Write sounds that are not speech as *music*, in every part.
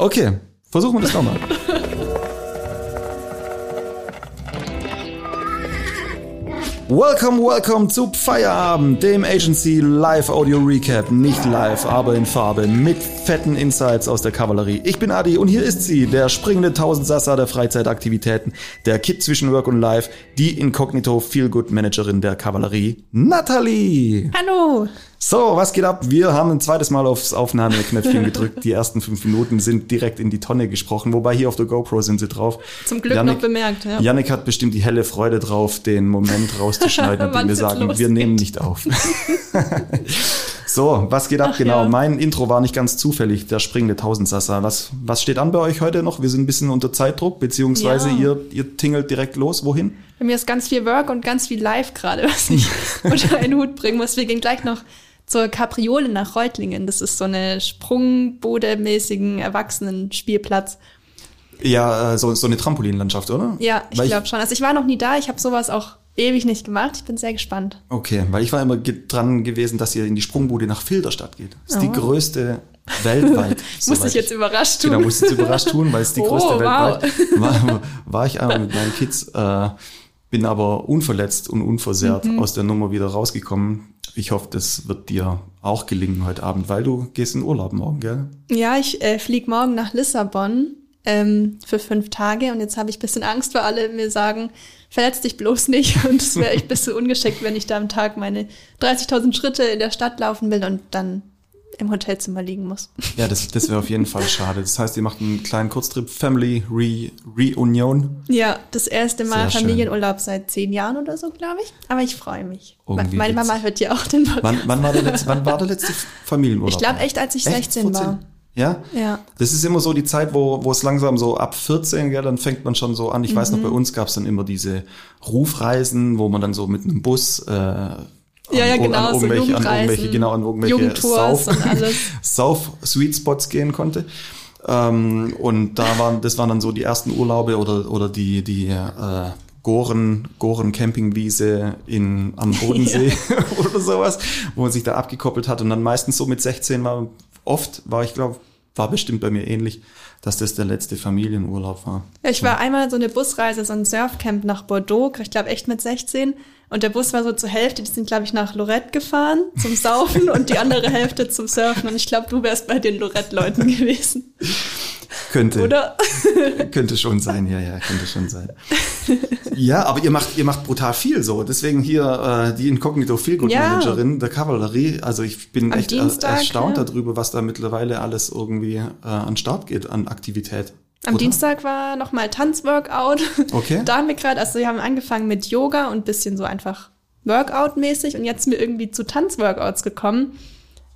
Okay, versuchen wir das nochmal. Welcome, welcome zu Feierabend, dem Agency Live Audio Recap. Nicht live, aber in Farbe, mit fetten Insights aus der Kavallerie. Ich bin Adi und hier ist sie, der springende Tausendsassa der Freizeitaktivitäten, der Kit zwischen Work und Life, die Inkognito Feelgood Managerin der Kavallerie, Natalie. Hallo. So, was geht ab? Wir haben ein zweites Mal aufs Aufnahmeknöpfchen gedrückt. Die ersten fünf Minuten sind direkt in die Tonne gesprochen, wobei hier auf der GoPro sind sie drauf. Zum Glück Janik, noch bemerkt, ja. Yannick hat bestimmt die helle Freude drauf, den Moment rauszuschneiden, *laughs* in dem wir sagen, losgeht. wir nehmen nicht auf. *laughs* so, was geht ab? Ach, genau, ja. mein Intro war nicht ganz zufällig, der springende Tausendsassa. Was, was steht an bei euch heute noch? Wir sind ein bisschen unter Zeitdruck, beziehungsweise ja. ihr, ihr tingelt direkt los. Wohin? Bei mir ist ganz viel Work und ganz viel Live gerade, was ich *laughs* unter einen Hut bringen muss. Wir gehen gleich noch zur Kapriole nach Reutlingen. Das ist so eine sprungbodemäßigen Erwachsenen-Spielplatz. Ja, äh, so, so eine Trampolinlandschaft, oder? Ja, ich glaube schon. Also ich war noch nie da, ich habe sowas auch ewig nicht gemacht. Ich bin sehr gespannt. Okay, weil ich war immer dran gewesen, dass ihr in die Sprungbude nach Filderstadt geht. Das ist oh. die größte *laughs* weltweit. muss ich jetzt überrascht tun. Genau, muss ich jetzt überrascht tun, weil es die *laughs* oh, größte wow. weltweit *laughs* war. War ich einmal mit meinen Kids, äh, bin aber unverletzt und unversehrt mhm. aus der Nummer wieder rausgekommen. Ich hoffe, das wird dir auch gelingen heute Abend, weil du gehst in Urlaub morgen, gell? Ja, ich äh, fliege morgen nach Lissabon ähm, für fünf Tage. Und jetzt habe ich bisschen Angst, weil alle mir sagen, verletz dich bloß nicht. *laughs* Und es wäre echt ein bisschen ungeschickt, wenn ich da am Tag meine 30.000 Schritte in der Stadt laufen will. Und dann im Hotelzimmer liegen muss. Ja, das, das wäre auf jeden Fall schade. Das heißt, ihr macht einen kleinen Kurztrip Family Re Reunion. Ja, das erste Mal Sehr Familienurlaub schön. seit zehn Jahren oder so, glaube ich. Aber ich freue mich. Irgendwie Meine Mama hört ja auch den Podcast. Wann, wann, war, der letzte, wann war der letzte Familienurlaub? Ich glaube echt, als ich echt? 16 14? war. Ja? Ja. Das ist immer so die Zeit, wo, wo es langsam so ab 14, gell, dann fängt man schon so an. Ich mhm. weiß noch, mhm. bei uns gab es dann immer diese Rufreisen, wo man dann so mit einem Bus äh, ja, ja, genau, an irgendwelche, so an irgendwelche, genau, an irgendwelche Sauf, *laughs* Sauf Sweet Spots gehen konnte. Ähm, und da waren, das waren dann so die ersten Urlaube oder, oder die, die äh, Goren, Goren Campingwiese in, am *laughs* Bodensee ja. *laughs* oder sowas, wo man sich da abgekoppelt hat und dann meistens so mit 16 war, oft war ich glaube, war bestimmt bei mir ähnlich, dass das der letzte Familienurlaub war. Ja, ich war ja. einmal so eine Busreise, so ein Surfcamp nach Bordeaux, ich glaube echt mit 16 und der Bus war so zur Hälfte, die sind, glaube ich, nach Lorette gefahren zum Saufen und die andere Hälfte zum Surfen. Und ich glaube, du wärst bei den Lorette-Leuten gewesen. Könnte. Oder? *laughs* könnte schon sein, ja, ja, könnte schon sein. Ja, aber ihr macht, ihr macht brutal viel so. Deswegen hier äh, die Incognito Feelgood Managerin ja. der Kavallerie. Also ich bin Am echt Dienstag, erstaunt ja. darüber, was da mittlerweile alles irgendwie äh, an Start geht an Aktivität. Am Oder? Dienstag war nochmal Tanzworkout. Okay. da haben wir gerade, also wir haben angefangen mit Yoga und bisschen so einfach Workout-mäßig und jetzt sind wir irgendwie zu Tanzworkouts gekommen.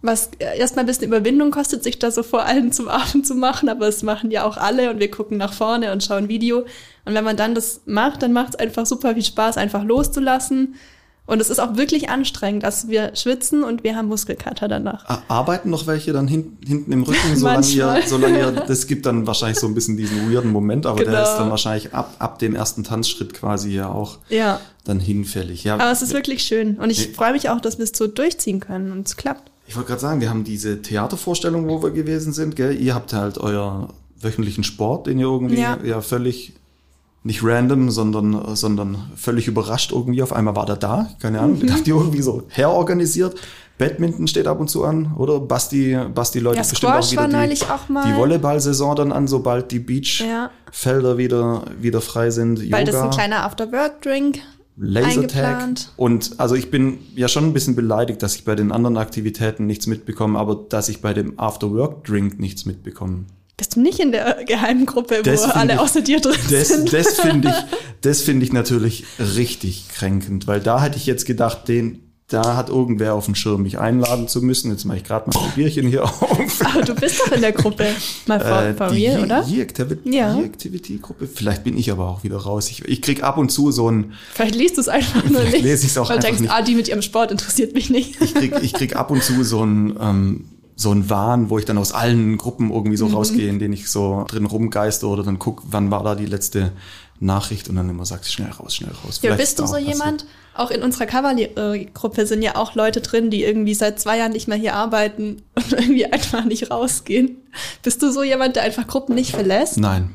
Was erstmal ein bisschen Überwindung kostet, sich da so vor allem zum Abend zu machen, aber es machen ja auch alle und wir gucken nach vorne und schauen Video. Und wenn man dann das macht, dann macht es einfach super viel Spaß, einfach loszulassen und es ist auch wirklich anstrengend. dass wir schwitzen und wir haben Muskelkater danach. Arbeiten noch welche dann hin, hinten im Rücken, *laughs* solange ihr, solange ihr, *laughs* das gibt dann wahrscheinlich so ein bisschen diesen weirden Moment, aber genau. der ist dann wahrscheinlich ab, ab dem ersten Tanzschritt quasi ja auch ja. dann hinfällig. Ja. Aber es ist wirklich schön und ich freue mich auch, dass wir es so durchziehen können und es klappt. Ich wollte gerade sagen, wir haben diese Theatervorstellung, wo wir gewesen sind, gell? Ihr habt halt euer wöchentlichen Sport, den ihr irgendwie ja, ja völlig nicht random, sondern, sondern völlig überrascht irgendwie. Auf einmal war der da, keine Ahnung, mhm. habt ihr irgendwie so herorganisiert. Badminton steht ab und zu an, oder? Basti, Basti Leute ja, bestimmt auch wieder die, auch die Volleyball-Saison dann an, sobald die Beachfelder ja. wieder, wieder frei sind. Weil Yoga. das ein kleiner After-Work-Drink Lasertag. Und also ich bin ja schon ein bisschen beleidigt, dass ich bei den anderen Aktivitäten nichts mitbekomme, aber dass ich bei dem After-Work-Drink nichts mitbekomme. Bist du nicht in der geheimen Gruppe, das wo alle ich, außer dir drin das, sind? Das finde *laughs* ich, das finde ich natürlich richtig kränkend, weil da hätte ich jetzt gedacht, den, da hat irgendwer auf dem Schirm, mich einladen zu müssen. Jetzt mache ich gerade mal ein Bierchen hier auf. Aber du bist doch in der Gruppe. Mal vor, äh, for real, oder? Die Activity-Gruppe. Vielleicht bin ich aber auch wieder raus. Ich, ich krieg ab und zu so ein. Vielleicht liest du es einfach nur nicht. lese ich es auch weil einfach denkst, nicht. Ah, die mit ihrem Sport interessiert mich nicht. Ich krieg, ich krieg ab und zu so ein, ähm, so ein Wahn, wo ich dann aus allen Gruppen irgendwie so mhm. rausgehe, in denen ich so drin rumgeiste oder dann guck, wann war da die letzte Nachricht und dann immer sagst, schnell raus, schnell raus. Ja, bist du so jemand? Auch in unserer Kavallerie-Gruppe sind ja auch Leute drin, die irgendwie seit zwei Jahren nicht mehr hier arbeiten *laughs* und irgendwie einfach nicht rausgehen. Bist du so jemand, der einfach Gruppen nicht verlässt? Nein.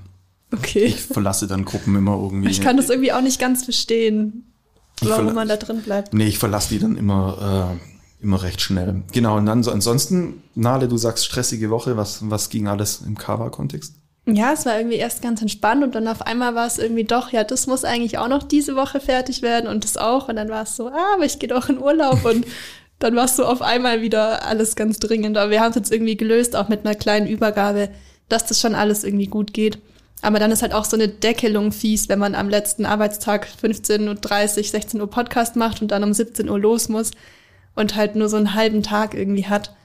Okay. Ich verlasse dann Gruppen immer irgendwie. Ich kann das irgendwie auch nicht ganz verstehen, warum man da drin bleibt. Nee, ich verlasse die dann immer, äh, immer recht schnell. Genau, und dann so ansonsten, Nale, du sagst stressige Woche, was, was ging alles im Kava-Kontext? Ja, es war irgendwie erst ganz entspannt und dann auf einmal war es irgendwie doch, ja, das muss eigentlich auch noch diese Woche fertig werden und das auch. Und dann war es so, ah, aber ich gehe doch in Urlaub und *laughs* dann war es so auf einmal wieder alles ganz dringend. Aber wir haben es jetzt irgendwie gelöst, auch mit einer kleinen Übergabe, dass das schon alles irgendwie gut geht. Aber dann ist halt auch so eine Deckelung fies, wenn man am letzten Arbeitstag 15.30 Uhr, 16 Uhr Podcast macht und dann um 17 Uhr los muss und halt nur so einen halben Tag irgendwie hat.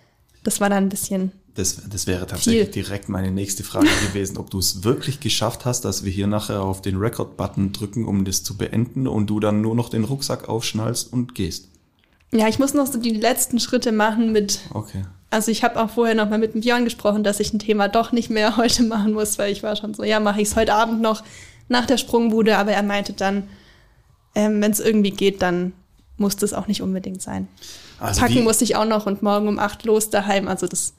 Das war dann ein bisschen das, das wäre tatsächlich Viel. direkt meine nächste Frage *laughs* gewesen, ob du es wirklich geschafft hast, dass wir hier nachher auf den Record-Button drücken, um das zu beenden und du dann nur noch den Rucksack aufschnallst und gehst. Ja, ich muss noch so die letzten Schritte machen mit. Okay. Also ich habe auch vorher noch mal mit dem Björn gesprochen, dass ich ein Thema doch nicht mehr *laughs* heute machen muss, weil ich war schon so, ja, mache ich es heute Abend noch nach der Sprungbude, aber er meinte dann, ähm, wenn es irgendwie geht, dann muss das auch nicht unbedingt sein. Also Packen muss ich auch noch und morgen um acht los daheim. Also das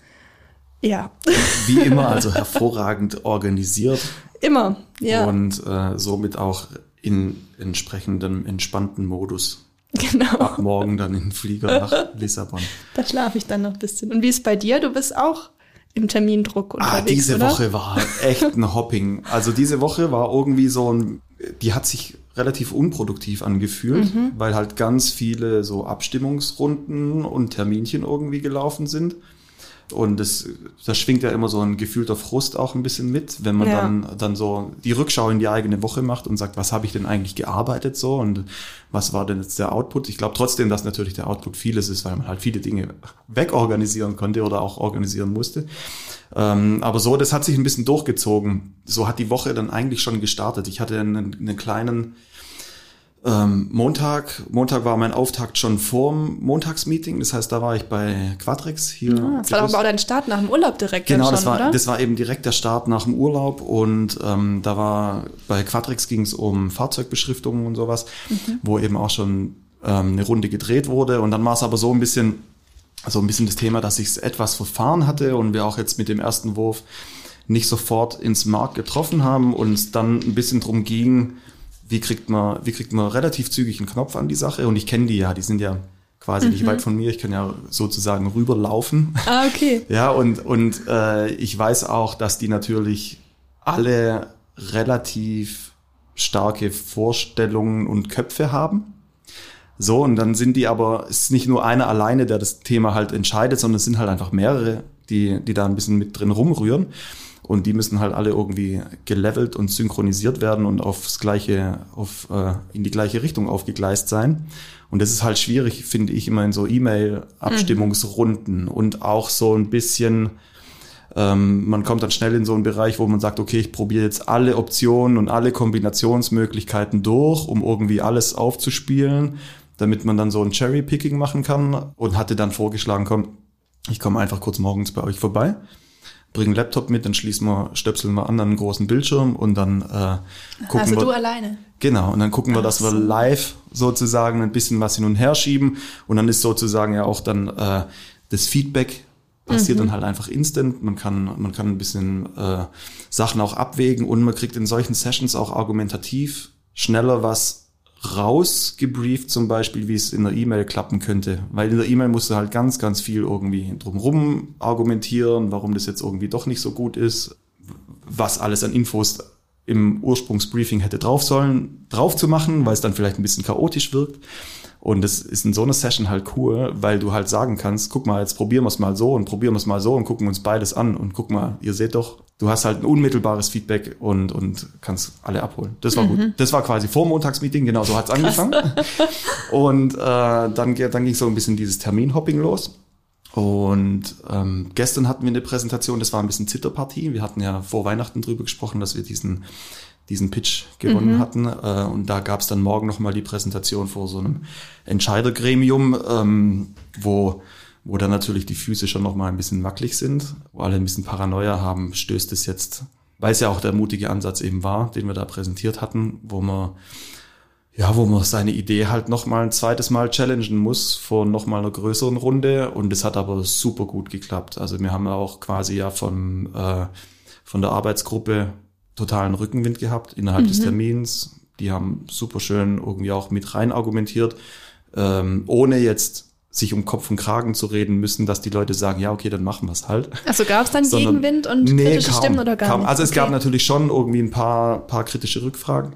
ja. *laughs* Wie immer, also hervorragend organisiert. Immer, ja. Und äh, somit auch in entsprechendem entspannten Modus. Genau. Ab morgen dann in den Flieger nach *laughs* Lissabon. Da schlafe ich dann noch ein bisschen. Und wie ist bei dir? Du bist auch im Termindruck unterwegs, Ah, diese oder? Woche war echt ein Hopping. Also diese Woche war irgendwie so ein, die hat sich relativ unproduktiv angefühlt, mhm. weil halt ganz viele so Abstimmungsrunden und Terminchen irgendwie gelaufen sind. Und das, das schwingt ja immer so ein gefühlter Frust auch ein bisschen mit, wenn man ja. dann, dann so die Rückschau in die eigene Woche macht und sagt, was habe ich denn eigentlich gearbeitet so und was war denn jetzt der Output? Ich glaube trotzdem, dass natürlich der Output vieles ist, weil man halt viele Dinge wegorganisieren konnte oder auch organisieren musste. Ähm, aber so, das hat sich ein bisschen durchgezogen. So hat die Woche dann eigentlich schon gestartet. Ich hatte einen, einen kleinen ähm, Montag, Montag war mein Auftakt schon vorm Montagsmeeting, das heißt, da war ich bei Quadrex hier. Ah, das war aber auch dein Start nach dem Urlaub direkt. Genau, schon, das war oder? das war eben direkt der Start nach dem Urlaub und ähm, da war bei Quadrex ging es um Fahrzeugbeschriftungen und sowas, mhm. wo eben auch schon ähm, eine Runde gedreht wurde und dann war es aber so ein bisschen so ein bisschen das Thema, dass ich es etwas verfahren hatte und wir auch jetzt mit dem ersten Wurf nicht sofort ins Markt getroffen haben und es dann ein bisschen drum ging, wie kriegt man, wie kriegt man relativ zügig einen Knopf an die Sache? Und ich kenne die ja, die sind ja quasi mhm. nicht weit von mir. Ich kann ja sozusagen rüberlaufen. Ah, okay. *laughs* ja, und, und äh, ich weiß auch, dass die natürlich alle relativ starke Vorstellungen und Köpfe haben. So, und dann sind die aber, es ist nicht nur einer alleine, der das Thema halt entscheidet, sondern es sind halt einfach mehrere, die, die da ein bisschen mit drin rumrühren. Und die müssen halt alle irgendwie gelevelt und synchronisiert werden und aufs gleiche, auf, äh, in die gleiche Richtung aufgegleist sein. Und das ist halt schwierig, finde ich, immer in so E-Mail-Abstimmungsrunden mhm. und auch so ein bisschen, ähm, man kommt dann schnell in so einen Bereich, wo man sagt, okay, ich probiere jetzt alle Optionen und alle Kombinationsmöglichkeiten durch, um irgendwie alles aufzuspielen, damit man dann so ein Cherry-Picking machen kann und hatte dann vorgeschlagen, komm, ich komme einfach kurz morgens bei euch vorbei bring einen Laptop mit, dann schließen wir, stöpseln wir an einen großen Bildschirm und dann äh, gucken also wir. Also du alleine? Genau, und dann gucken wir, dass wir live sozusagen ein bisschen was hin und her schieben und dann ist sozusagen ja auch dann äh, das Feedback passiert mhm. dann halt einfach instant. Man kann, man kann ein bisschen äh, Sachen auch abwägen und man kriegt in solchen Sessions auch argumentativ schneller was rausgebrieft, zum Beispiel, wie es in der E-Mail klappen könnte. Weil in der E-Mail musst du halt ganz, ganz viel irgendwie drumherum argumentieren, warum das jetzt irgendwie doch nicht so gut ist, was alles an Infos im Ursprungsbriefing hätte drauf sollen, drauf zu machen, weil es dann vielleicht ein bisschen chaotisch wirkt. Und das ist in so einer Session halt cool, weil du halt sagen kannst, guck mal, jetzt probieren wir es mal so und probieren wir es mal so und gucken uns beides an und guck mal, ihr seht doch, du hast halt ein unmittelbares Feedback und, und kannst alle abholen. Das war mhm. gut. Das war quasi vor Montagsmeeting, genau so hat's angefangen. *laughs* und äh, dann, dann ging so ein bisschen dieses Terminhopping los. Und ähm, gestern hatten wir eine Präsentation, das war ein bisschen Zitterpartie. Wir hatten ja vor Weihnachten drüber gesprochen, dass wir diesen diesen Pitch gewonnen mhm. hatten. Äh, und da gab es dann morgen nochmal die Präsentation vor so einem Entscheidergremium, ähm, wo wo dann natürlich die Füße schon noch mal ein bisschen wackelig sind, wo alle ein bisschen Paranoia haben, stößt es jetzt, weil es ja auch der mutige Ansatz eben war, den wir da präsentiert hatten, wo man ja, wo man seine Idee halt noch mal ein zweites Mal challengen muss vor noch mal einer größeren Runde und es hat aber super gut geklappt. Also wir haben ja auch quasi ja von äh, von der Arbeitsgruppe totalen Rückenwind gehabt innerhalb mhm. des Termins. Die haben super schön irgendwie auch mit rein argumentiert, ähm, ohne jetzt sich um Kopf und Kragen zu reden müssen, dass die Leute sagen, ja, okay, dann machen wir es halt. Also gab es dann Sondern, Gegenwind und nee, kritische kaum, Stimmen oder gar kaum. nicht? Also es okay. gab natürlich schon irgendwie ein paar, paar kritische Rückfragen,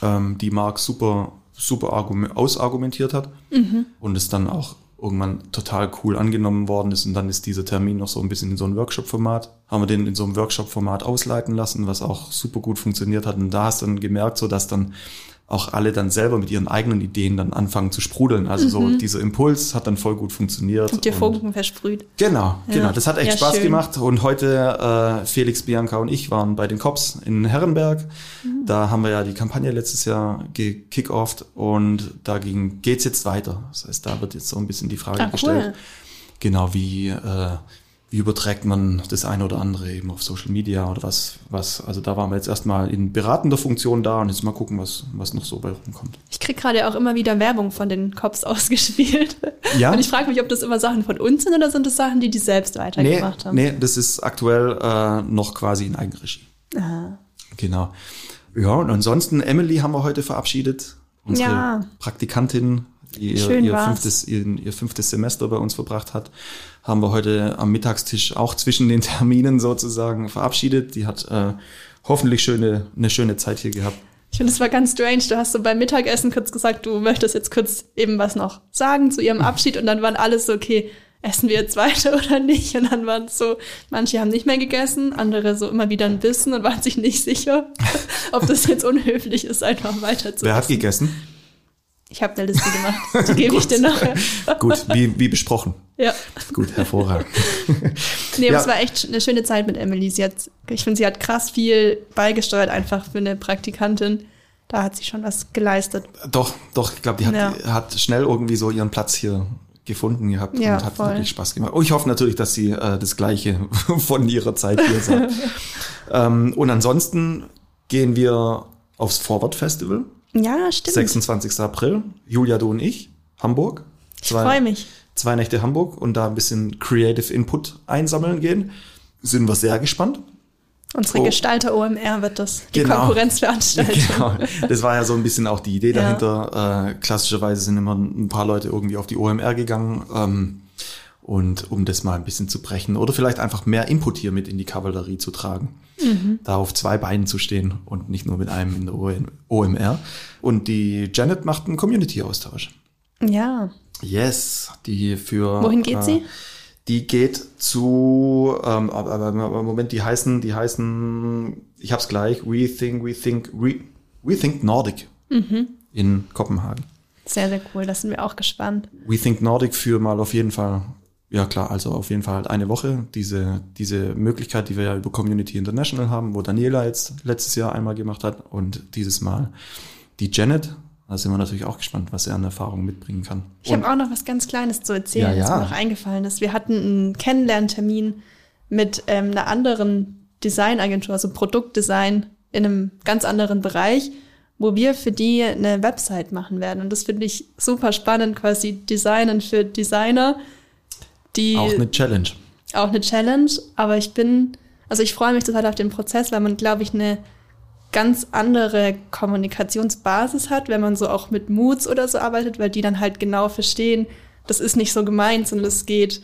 ähm, die Marc super, super ausargumentiert hat mhm. und es dann auch irgendwann total cool angenommen worden ist und dann ist dieser Termin noch so ein bisschen in so ein Workshop-Format. Haben wir den in so einem Workshop-Format ausleiten lassen, was auch super gut funktioniert hat und da hast du dann gemerkt, so dass dann auch alle dann selber mit ihren eigenen Ideen dann anfangen zu sprudeln. Also mhm. so dieser Impuls hat dann voll gut funktioniert. Und dir Funken versprüht. Genau, ja. genau. Das hat echt ja, Spaß schön. gemacht. Und heute äh, Felix, Bianca und ich waren bei den Cops in Herrenberg. Mhm. Da haben wir ja die Kampagne letztes Jahr gekickt und dagegen geht's jetzt weiter. Das heißt, da wird jetzt so ein bisschen die Frage ah, gestellt. Cool. Genau, wie äh, wie überträgt man das eine oder andere eben auf Social Media oder was, was, also da waren wir jetzt erstmal in beratender Funktion da und jetzt mal gucken, was, was noch so bei rumkommt. Ich krieg gerade auch immer wieder Werbung von den Cops *laughs* ausgespielt. Ja. Und ich frage mich, ob das immer Sachen von uns sind oder sind das Sachen, die die selbst weitergemacht nee, haben? Nee, das ist aktuell äh, noch quasi in Eigenregie. Aha. Genau. Ja, und ansonsten, Emily haben wir heute verabschiedet. Unsere ja. Praktikantin, die ihr, ihr fünftes, ihr, ihr fünftes Semester bei uns verbracht hat haben wir heute am Mittagstisch auch zwischen den *laughs* Terminen sozusagen verabschiedet. Die hat äh, hoffentlich schöne, eine schöne Zeit hier gehabt. Ich finde, es war ganz strange. Du hast so beim Mittagessen kurz gesagt, du möchtest jetzt kurz eben was noch sagen zu ihrem *laughs* Abschied und dann waren alles so, okay, essen wir jetzt weiter *laughs* oder nicht? Und dann waren es so, manche haben nicht mehr gegessen, andere so immer wieder ein bisschen und waren sich nicht sicher, *laughs* ob das jetzt unhöflich ist, einfach weiter zu Wer hat gegessen? Ich habe eine Liste gemacht. *laughs* Die gebe ich dir nachher. Gut, wie, wie besprochen. Ja. Gut, hervorragend. nee, aber ja. es war echt eine schöne Zeit mit Emily. Sie hat, ich finde, sie hat krass viel beigesteuert, einfach für eine Praktikantin. Da hat sie schon was geleistet. Doch, doch, ich glaube, die hat, ja. hat schnell irgendwie so ihren Platz hier gefunden gehabt ja, und hat voll. wirklich Spaß gemacht. Oh, ich hoffe natürlich, dass sie äh, das Gleiche *laughs* von ihrer Zeit hier *laughs* sagt. ähm, und ansonsten gehen wir aufs Forward Festival. Ja, stimmt. 26. April. Julia, du und ich. Hamburg. Zwei, ich freue mich. Zwei Nächte Hamburg und da ein bisschen Creative Input einsammeln gehen. Sind wir sehr gespannt. Unsere oh. Gestalter OMR wird das, die genau. Konkurrenzveranstaltung. *laughs* Genau. Das war ja so ein bisschen auch die Idee dahinter. Ja. Äh, klassischerweise sind immer ein paar Leute irgendwie auf die OMR gegangen. Ähm, und um das mal ein bisschen zu brechen oder vielleicht einfach mehr Input hier mit in die Kavallerie zu tragen. Mhm. Da auf zwei Beinen zu stehen und nicht nur mit einem in der OMR. Und die Janet macht einen Community-Austausch. Ja. Yes, die für. Wohin geht äh, sie? Die geht zu, ähm, aber Moment, die heißen, die heißen, ich hab's gleich, We Think, We Think, We, We Think Nordic mhm. in Kopenhagen. Sehr, sehr cool, da sind wir auch gespannt. We Think Nordic für mal auf jeden Fall ja klar, also auf jeden Fall halt eine Woche. Diese, diese Möglichkeit, die wir ja über Community International haben, wo Daniela jetzt letztes Jahr einmal gemacht hat und dieses Mal die Janet. Da sind wir natürlich auch gespannt, was er an Erfahrungen mitbringen kann. Ich habe auch noch was ganz Kleines zu erzählen, ja, ja. was mir noch eingefallen ist. Wir hatten einen Kennenlerntermin mit ähm, einer anderen Designagentur, also Produktdesign in einem ganz anderen Bereich, wo wir für die eine Website machen werden. Und das finde ich super spannend, quasi Designen für Designer die auch eine Challenge. Auch eine Challenge, aber ich bin, also ich freue mich total auf den Prozess, weil man, glaube ich, eine ganz andere Kommunikationsbasis hat, wenn man so auch mit Moods oder so arbeitet, weil die dann halt genau verstehen, das ist nicht so gemeint, sondern es geht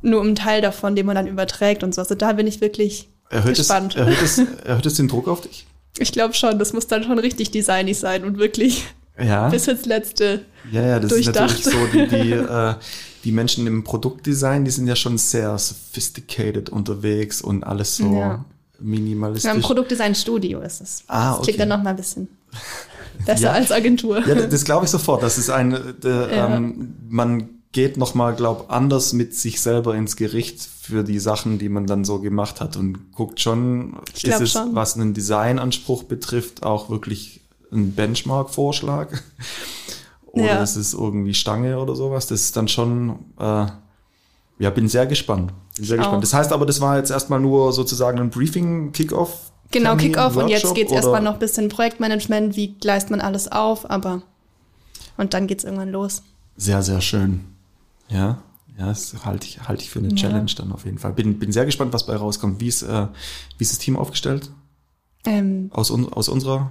nur um einen Teil davon, den man dann überträgt und so. Also da bin ich wirklich erhöht gespannt. Es, erhöht, es, *laughs* erhöht es den Druck auf dich? Ich glaube schon, das muss dann schon richtig designig sein und wirklich ja. *laughs* bis ins Letzte Ja, ja, das durchdacht. ist natürlich so die, die *laughs* äh, die Menschen im Produktdesign, die sind ja schon sehr sophisticated unterwegs und alles so ja. Minimalistisch. Ja, ein Produktdesign-Studio ist es. Ah, okay. Das klingt dann noch mal ein bisschen *laughs* besser ja. als Agentur. Ja, das glaube ich sofort. Das ist ein, der, ja. ähm, man geht noch mal, glaub, anders mit sich selber ins Gericht für die Sachen, die man dann so gemacht hat und guckt schon, ich ist es, schon. was einen Designanspruch betrifft, auch wirklich ein Benchmark-Vorschlag oder ja. es ist irgendwie Stange oder sowas. Das ist dann schon, äh, Ja, bin sehr gespannt. Bin sehr gespannt. Das heißt aber, das war jetzt erstmal nur sozusagen ein Briefing, Kickoff. Genau, Kickoff und jetzt geht es erstmal noch ein bisschen Projektmanagement, wie gleist man alles auf, aber und dann geht es irgendwann los. Sehr, sehr schön. Ja, ja, das halte ich, halte ich für eine ja. Challenge dann auf jeden Fall. Bin, bin sehr gespannt, was bei rauskommt. Wie ist, äh, wie ist das Team aufgestellt? Ähm, aus, un, aus unserer?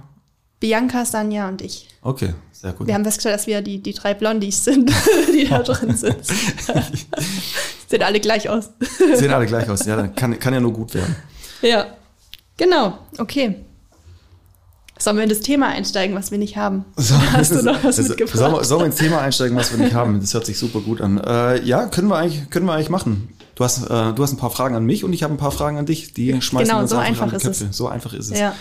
Bianca, Sanja und ich. Okay, sehr gut. Wir haben festgestellt, dass wir die, die drei Blondies sind, *laughs* die da drin *laughs* sind. *laughs* Sehen alle gleich aus. Sehen alle gleich aus, ja, dann kann, kann ja nur gut werden. Ja, genau, okay. Sollen wir in das Thema einsteigen, was wir nicht haben? So, Hast du noch was mitgebracht? Sollen wir, sollen wir ins Thema einsteigen, was wir nicht haben? Das hört sich super gut an. Äh, ja, können wir eigentlich, können wir eigentlich machen. Du hast, äh, du hast ein paar Fragen an mich und ich habe ein paar Fragen an dich. Die schmeißen genau, wir uns so einfach, einfach ist es. So einfach ist es. Ja.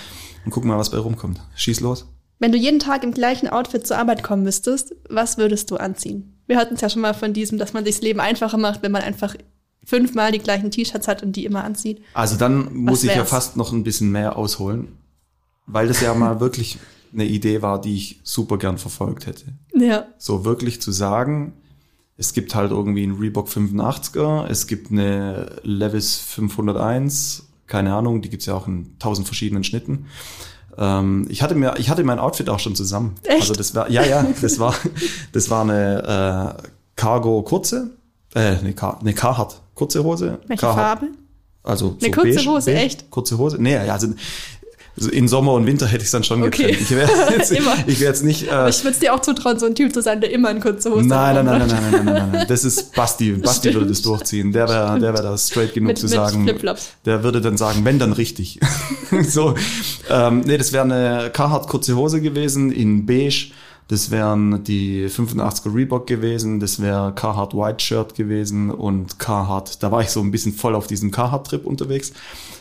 Und gucken mal, was bei rumkommt. Schieß los. Wenn du jeden Tag im gleichen Outfit zur Arbeit kommen müsstest, was würdest du anziehen? Wir hatten es ja schon mal von diesem, dass man sich das Leben einfacher macht, wenn man einfach fünfmal die gleichen T-Shirts hat und die immer anzieht. Also dann muss ich ja fast noch ein bisschen mehr ausholen weil das ja mal wirklich eine Idee war, die ich super gern verfolgt hätte. Ja. So wirklich zu sagen, es gibt halt irgendwie einen Reebok 85er, es gibt eine Levis 501, keine Ahnung, die gibt's ja auch in tausend verschiedenen Schnitten. Ähm, ich hatte mir, ich hatte mein Outfit auch schon zusammen. Echt? Also das war, ja, ja, das war, *laughs* das war eine äh, Cargo kurze, äh, eine, Car eine Carhartt kurze Hose. Welche Carhartt. Farbe? Also eine so kurze beige, Hose, beige, echt? Kurze Hose. Nee, also in Sommer und Winter hätte ich es dann schon okay. Ich wäre *laughs* jetzt, wär jetzt nicht. Äh, ich würde es dir auch zutrauen, so ein Typ zu sein, der immer in kurze Hose nein nein nein, nein, nein, nein, nein, nein, nein, Das ist *laughs* Basti. Basti Stimmt. würde das durchziehen. Der wäre der wär da straight genug mit, zu mit sagen. Der würde dann sagen, wenn dann richtig. *laughs* so. Ähm, nee, das wäre eine Carhartt kurze Hose gewesen in beige das wären die 85er Reebok gewesen, das wäre Carhartt White Shirt gewesen und Carhartt, da war ich so ein bisschen voll auf diesem Carhartt-Trip unterwegs.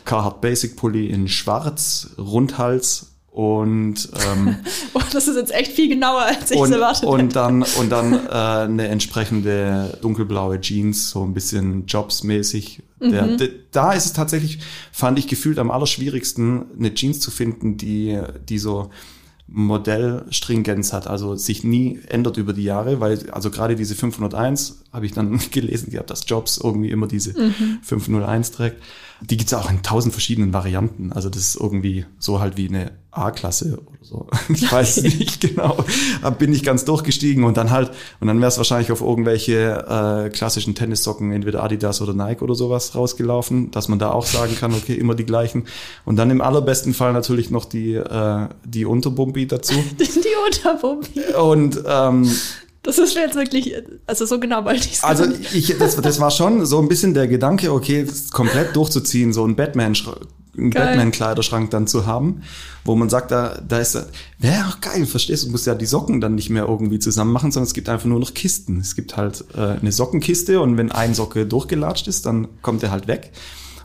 Carhartt Basic Pulli in schwarz, Rundhals und ähm, *laughs* oh, das ist jetzt echt viel genauer als ich und, erwartet und hätte. dann und dann äh, eine entsprechende dunkelblaue Jeans so ein bisschen Jobs-mäßig der, mhm. der, da ist es tatsächlich fand ich gefühlt am allerschwierigsten eine Jeans zu finden die die so Modellstringenz hat, also sich nie ändert über die Jahre, weil also gerade diese 501 habe ich dann *laughs* gelesen gehabt, dass Jobs irgendwie immer diese mhm. 501 trägt. Die gibt's auch in tausend verschiedenen Varianten. Also das ist irgendwie so halt wie eine A-Klasse oder so. *laughs* Ich weiß nicht genau. Da bin ich ganz durchgestiegen und dann halt, und dann wäre es wahrscheinlich auf irgendwelche äh, klassischen Tennissocken, entweder Adidas oder Nike oder sowas rausgelaufen, dass man da auch sagen kann, okay, immer die gleichen. Und dann im allerbesten Fall natürlich noch die, äh, die Unterbumbi dazu. *laughs* die Unterbumbi. Und ähm, das ist jetzt wirklich, also so genau wollte ich es Also ich, das, das war schon so ein bisschen der Gedanke, okay, komplett durchzuziehen, so ein Batman, einen Batman-Kleiderschrank dann zu haben, wo man sagt, da, da ist, wäre auch geil, verstehst du, du musst ja die Socken dann nicht mehr irgendwie zusammen machen, sondern es gibt einfach nur noch Kisten. Es gibt halt äh, eine Sockenkiste und wenn ein Socke durchgelatscht ist, dann kommt er halt weg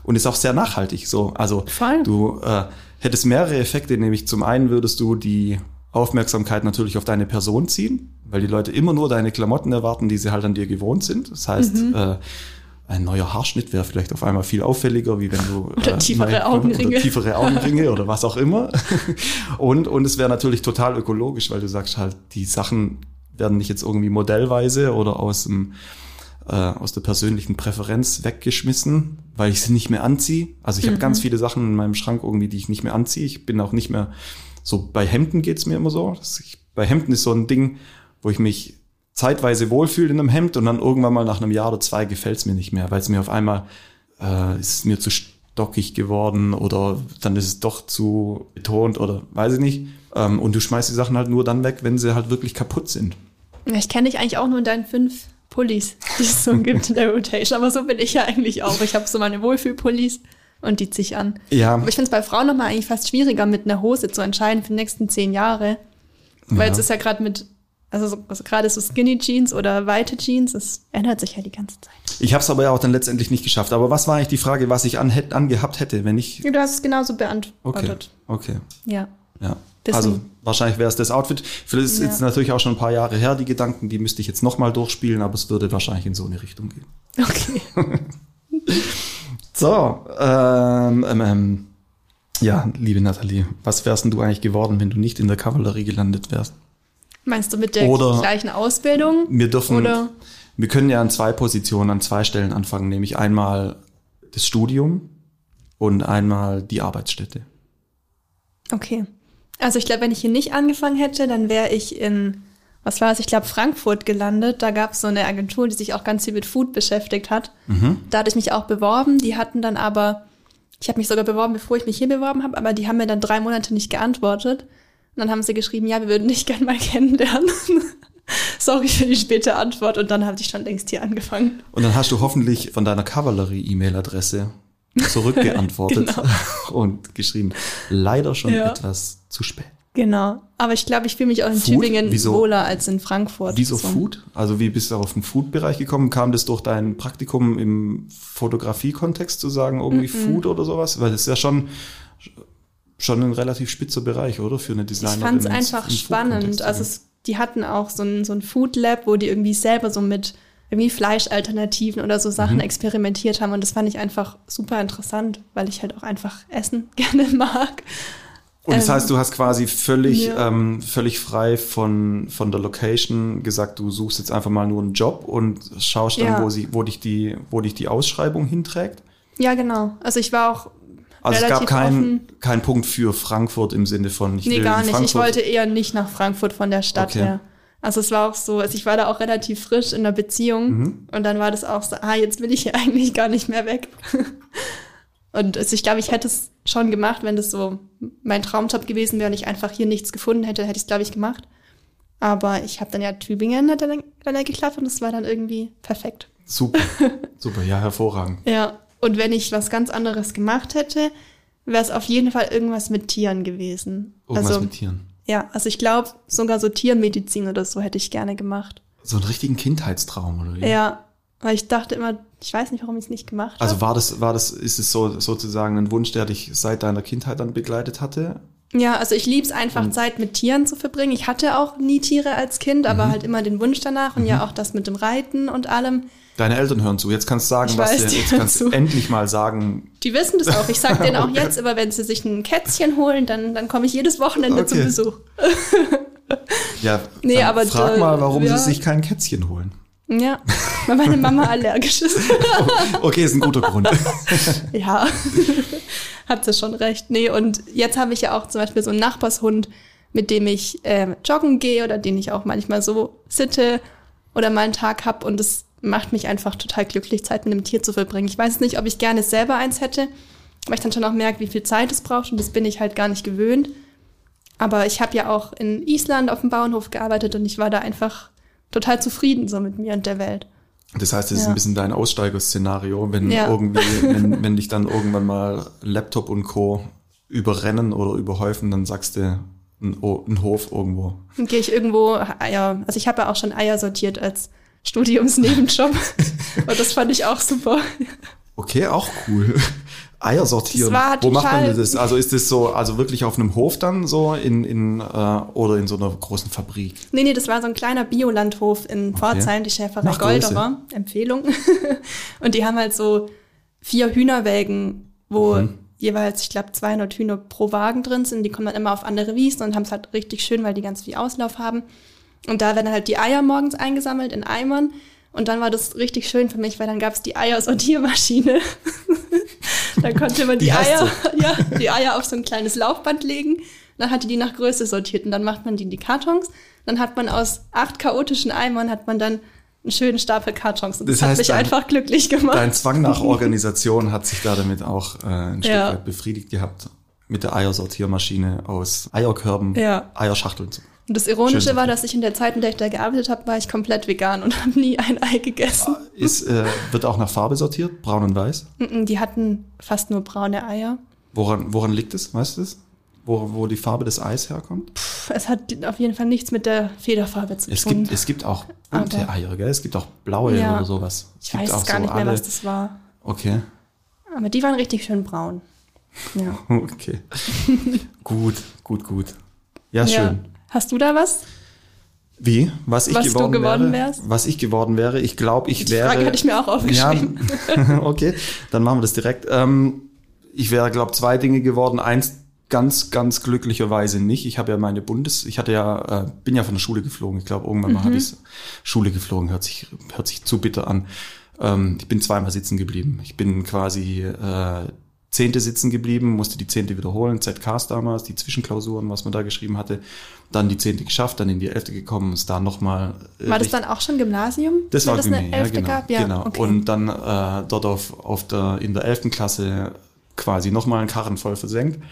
und ist auch sehr nachhaltig so. Also Voll. du äh, hättest mehrere Effekte, nämlich zum einen würdest du die Aufmerksamkeit natürlich auf deine Person ziehen, weil die Leute immer nur deine Klamotten erwarten, die sie halt an dir gewohnt sind. Das heißt, mhm. äh, ein neuer Haarschnitt wäre vielleicht auf einmal viel auffälliger, wie wenn du oder äh, tiefere neue, Augenringe oder tiefere Augenringe oder was auch immer. *laughs* Und und es wäre natürlich total ökologisch, weil du sagst halt, die Sachen werden nicht jetzt irgendwie modellweise oder aus dem äh, aus der persönlichen Präferenz weggeschmissen, weil ich sie nicht mehr anziehe. Also ich mhm. habe ganz viele Sachen in meinem Schrank irgendwie, die ich nicht mehr anziehe. Ich bin auch nicht mehr so bei Hemden geht's mir immer so. Ich, bei Hemden ist so ein Ding, wo ich mich zeitweise wohlfühle in einem Hemd und dann irgendwann mal nach einem Jahr oder zwei gefällt's mir nicht mehr, weil es mir auf einmal äh, ist mir zu stockig geworden oder dann ist es doch zu betont oder weiß ich nicht. Ähm, und du schmeißt die Sachen halt nur dann weg, wenn sie halt wirklich kaputt sind. Ich kenne dich eigentlich auch nur in deinen fünf Pullis, die es so gibt in der Rotation. Aber so bin ich ja eigentlich auch. Ich habe so meine Wohlfühlpullis und die ziehe ich an. Ja. Aber ich finde es bei Frauen nochmal eigentlich fast schwieriger, mit einer Hose zu entscheiden für die nächsten zehn Jahre. Weil ja. es ist ja gerade mit, also, also gerade so Skinny Jeans oder weite Jeans, es ändert sich ja die ganze Zeit. Ich habe es aber ja auch dann letztendlich nicht geschafft. Aber was war eigentlich die Frage, was ich an, angehabt hätte, wenn ich. Du hast es genauso beantwortet. Okay. okay. Ja. Ja. Bisschen. Also wahrscheinlich wäre es das Outfit. Vielleicht ist ja. jetzt natürlich auch schon ein paar Jahre her, die Gedanken, die müsste ich jetzt nochmal durchspielen, aber es würde wahrscheinlich in so eine Richtung gehen. Okay. *laughs* So, ähm, ähm, ähm, ja, liebe Nathalie, was wärst denn du eigentlich geworden, wenn du nicht in der Kavallerie gelandet wärst? Meinst du mit der oder gleichen Ausbildung? Wir dürfen, oder? wir können ja an zwei Positionen, an zwei Stellen anfangen, nämlich einmal das Studium und einmal die Arbeitsstätte. Okay. Also ich glaube, wenn ich hier nicht angefangen hätte, dann wäre ich in, was war es, ich glaube Frankfurt gelandet. Da gab es so eine Agentur, die sich auch ganz viel mit Food beschäftigt hat. Mhm. Da hatte ich mich auch beworben. Die hatten dann aber, ich habe mich sogar beworben, bevor ich mich hier beworben habe, aber die haben mir dann drei Monate nicht geantwortet. Und dann haben sie geschrieben, ja, wir würden dich *laughs* gerne mal kennenlernen. *laughs* Sorry für die späte Antwort. Und dann habe ich schon längst hier angefangen. Und dann hast du hoffentlich von deiner Kavallerie-E-Mail-Adresse zurückgeantwortet *laughs* genau. und geschrieben, leider schon ja. etwas zu spät. Genau. Aber ich glaube, ich fühle mich auch in Food? Tübingen Wieso? wohler als in Frankfurt. Wieso so. Food? Also wie bist du auf den Food-Bereich gekommen? Kam das durch dein Praktikum im Fotografie-Kontext zu sagen, irgendwie mm -mm. Food oder sowas? Weil das ist ja schon, schon ein relativ spitzer Bereich, oder? Für eine Designerin. Ich fand es einfach spannend. Also es, die hatten auch so ein, so ein Food Lab, wo die irgendwie selber so mit irgendwie Fleischalternativen oder so Sachen mhm. experimentiert haben. Und das fand ich einfach super interessant, weil ich halt auch einfach Essen *laughs* gerne mag. Und das ähm, heißt, du hast quasi völlig, ja. ähm, völlig frei von, von der Location gesagt, du suchst jetzt einfach mal nur einen Job und schaust dann, ja. wo, sie, wo, dich die, wo dich die Ausschreibung hinträgt? Ja, genau. Also ich war auch. Also es gab keinen kein Punkt für Frankfurt im Sinne von ich Nee, gar nicht. Frankfurt. Ich wollte eher nicht nach Frankfurt von der Stadt okay. her. Also es war auch so, also ich war da auch relativ frisch in der Beziehung mhm. und dann war das auch so, ah, jetzt will ich hier *laughs* eigentlich gar nicht mehr weg. Und also ich glaube, ich hätte es schon gemacht, wenn das so mein Traumjob gewesen wäre und ich einfach hier nichts gefunden hätte, hätte ich es, glaube ich, gemacht. Aber ich habe dann ja Tübingen hat dann, dann geklappt und es war dann irgendwie perfekt. Super, *laughs* super, ja, hervorragend. ja, und wenn ich was ganz anderes gemacht hätte, wäre es auf jeden Fall irgendwas mit Tieren gewesen. Irgendwas also, mit Tieren. Ja, also ich glaube, sogar so Tiermedizin oder so hätte ich gerne gemacht. So einen richtigen Kindheitstraum, oder wie? Ja, weil ich dachte immer, ich weiß nicht, warum ich es nicht gemacht habe. Also war das, war das, ist es so sozusagen ein Wunsch, der dich seit deiner Kindheit dann begleitet hatte? Ja, also ich liebe es einfach, und Zeit mit Tieren zu verbringen. Ich hatte auch nie Tiere als Kind, aber mhm. halt immer den Wunsch danach und mhm. ja auch das mit dem Reiten und allem. Deine Eltern hören zu. Jetzt kannst du sagen, ich was weiß, dir, jetzt kannst du endlich mal sagen. Die wissen das auch. Ich sage denen auch *laughs* jetzt, aber wenn sie sich ein Kätzchen holen, dann, dann komme ich jedes Wochenende okay. zum Besuch. ja, *laughs* nee, aber frag mal, warum ja. sie sich kein Kätzchen holen. Ja, weil meine Mama allergisch ist. *laughs* okay, ist ein guter Grund. *laughs* ja, *laughs* hat sie schon recht. Nee, und jetzt habe ich ja auch zum Beispiel so einen Nachbarshund, mit dem ich äh, joggen gehe oder den ich auch manchmal so sitte oder mal einen Tag hab und es macht mich einfach total glücklich, Zeit mit einem Tier zu verbringen. Ich weiß nicht, ob ich gerne selber eins hätte, weil ich dann schon auch merke, wie viel Zeit es braucht und das bin ich halt gar nicht gewöhnt. Aber ich habe ja auch in Island auf dem Bauernhof gearbeitet und ich war da einfach total zufrieden so mit mir und der Welt. Das heißt, das ja. ist ein bisschen dein Aussteigerszenario, wenn ja. irgendwie, *laughs* wenn, wenn dich dann irgendwann mal Laptop und Co. überrennen oder überhäufen, dann sagst du ein, ein Hof irgendwo. Dann gehe ich irgendwo Eier, also ich habe ja auch schon Eier sortiert als Studiumsnebenjob *laughs* und das fand ich auch super. Okay, auch cool. Eier sortieren. Wo macht man das? Also ist das so, also wirklich auf einem Hof dann so in, in äh, oder in so einer großen Fabrik? Nee, nee, das war so ein kleiner Biolandhof in okay. Pforzheim, die Schäferei Golderer. Empfehlung. *laughs* und die haben halt so vier Hühnerwägen, wo mhm. jeweils, ich glaube, 200 Hühner pro Wagen drin sind. Die kommen dann immer auf andere Wiesen und haben es halt richtig schön, weil die ganz viel Auslauf haben. Und da werden halt die Eier morgens eingesammelt in Eimern. Und dann war das richtig schön für mich, weil dann gab es die Eiersortiermaschine. *laughs* da konnte man die, die Eier, *laughs* ja, die Eier auf so ein kleines Laufband legen. Dann hat die die nach Größe sortiert und dann macht man die in die Kartons. Dann hat man aus acht chaotischen Eimern hat man dann einen schönen Stapel Kartons. Und das, das heißt, hat mich dein, einfach glücklich gemacht. Dein Zwang nach Organisation hat sich da damit auch äh, ein Stück ja. weit befriedigt gehabt. Mit der Eiersortiermaschine aus Eierkörben, ja. Eierschachteln und das Ironische war, dass ich in der Zeit, in der ich da gearbeitet habe, war ich komplett vegan und *laughs* habe nie ein Ei gegessen. Ah, ist, äh, wird auch nach Farbe sortiert? Braun und weiß? Die hatten fast nur braune Eier. Woran, woran liegt es? Weißt du es? Wo, wo die Farbe des Eis herkommt? Puh, es hat auf jeden Fall nichts mit der Federfarbe zu es tun. Gibt, es gibt auch *laughs* bunte Eier, gell? Es gibt auch blaue ja, oder sowas. Es ich weiß auch gar so nicht mehr, alle... was das war. Okay. Aber die waren richtig schön braun. Ja. *laughs* okay. gut, gut, gut. Ja, schön. Ja. Hast du da was? Wie? Was ich was geworden, du geworden wäre? Wärst? Was ich geworden wäre? Ich glaube, ich Die wäre. Die Frage hatte ich mir auch aufgeschrieben. Ja, *laughs* okay, dann machen wir das direkt. Ähm, ich wäre, glaube zwei Dinge geworden. Eins, ganz, ganz glücklicherweise nicht. Ich habe ja meine Bundes, ich hatte ja, äh, bin ja von der Schule geflogen. Ich glaube, irgendwann mal mhm. habe ich Schule geflogen, hört sich, hört sich zu bitter an. Ähm, ich bin zweimal sitzen geblieben. Ich bin quasi äh, Zehnte sitzen geblieben, musste die Zehnte wiederholen, ZKs damals, die Zwischenklausuren, was man da geschrieben hatte. Dann die Zehnte geschafft, dann in die Elfte gekommen, ist da nochmal. Äh, war das dann auch schon Gymnasium? Das war das Gymnasium, ja, genau. Gab? Ja, genau. Okay. Und dann äh, dort auf, auf der, in der elften Klasse quasi nochmal einen Karren voll versenkt.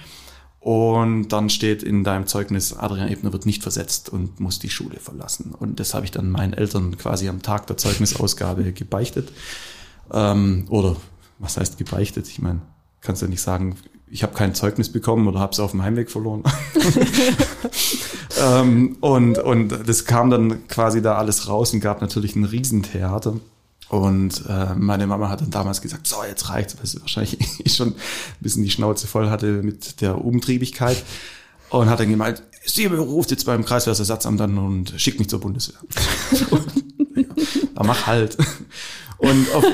Und dann steht in deinem Zeugnis, Adrian Ebner wird nicht versetzt und muss die Schule verlassen. Und das habe ich dann meinen Eltern quasi am Tag der Zeugnisausgabe gebeichtet. Ähm, oder was heißt gebeichtet? Ich meine, kannst ja nicht sagen, ich habe kein Zeugnis bekommen oder habe es auf dem Heimweg verloren. *laughs* ähm, und, und das kam dann quasi da alles raus und gab natürlich ein Riesentheater. Und äh, meine Mama hat dann damals gesagt, so, jetzt reicht's, weil sie wahrscheinlich ich *laughs* schon ein bisschen die Schnauze voll hatte mit der Umtriebigkeit. Und hat dann gemeint, sie ruft jetzt beim Kreiswehrersatzamt an und schickt mich zur Bundeswehr. *laughs* ja, mach halt. Und auf,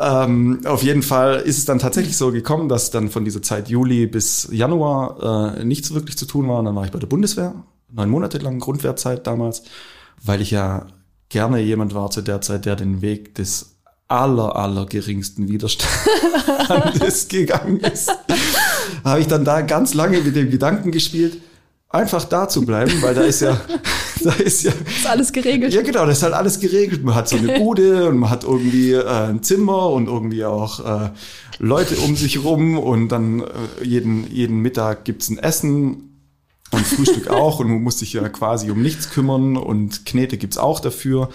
ähm, auf jeden Fall ist es dann tatsächlich so gekommen, dass dann von dieser Zeit Juli bis Januar äh, nichts wirklich zu tun war. Und dann war ich bei der Bundeswehr, neun Monate lang Grundwehrzeit damals, weil ich ja gerne jemand war zu der Zeit, der den Weg des aller, aller geringsten Widerstandes *laughs* gegangen ist. Habe ich dann da ganz lange mit dem Gedanken gespielt, einfach da zu bleiben, weil da ist ja, *laughs* da ist ja. Ist alles geregelt. Ja, genau, das ist halt alles geregelt. Man hat so eine *laughs* Bude und man hat irgendwie äh, ein Zimmer und irgendwie auch äh, Leute um sich rum und dann äh, jeden, jeden Mittag gibt's ein Essen und Frühstück *laughs* auch und man muss sich ja quasi um nichts kümmern und Knete gibt's auch dafür.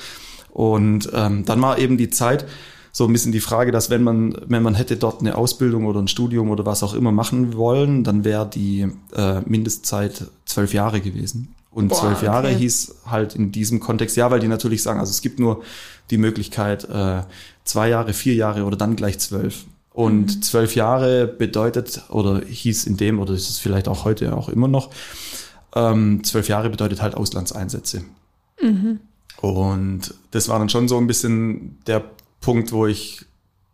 Und ähm, dann war eben die Zeit, so ein bisschen die Frage, dass wenn man, wenn man hätte dort eine Ausbildung oder ein Studium oder was auch immer machen wollen, dann wäre die äh, Mindestzeit zwölf Jahre gewesen. Und Boah, zwölf Jahre okay. hieß halt in diesem Kontext, ja, weil die natürlich sagen, also es gibt nur die Möglichkeit, äh, zwei Jahre, vier Jahre oder dann gleich zwölf. Und mhm. zwölf Jahre bedeutet, oder hieß in dem, oder ist es vielleicht auch heute auch immer noch, ähm, zwölf Jahre bedeutet halt Auslandseinsätze. Mhm. Und das war dann schon so ein bisschen der Punkt, wo ich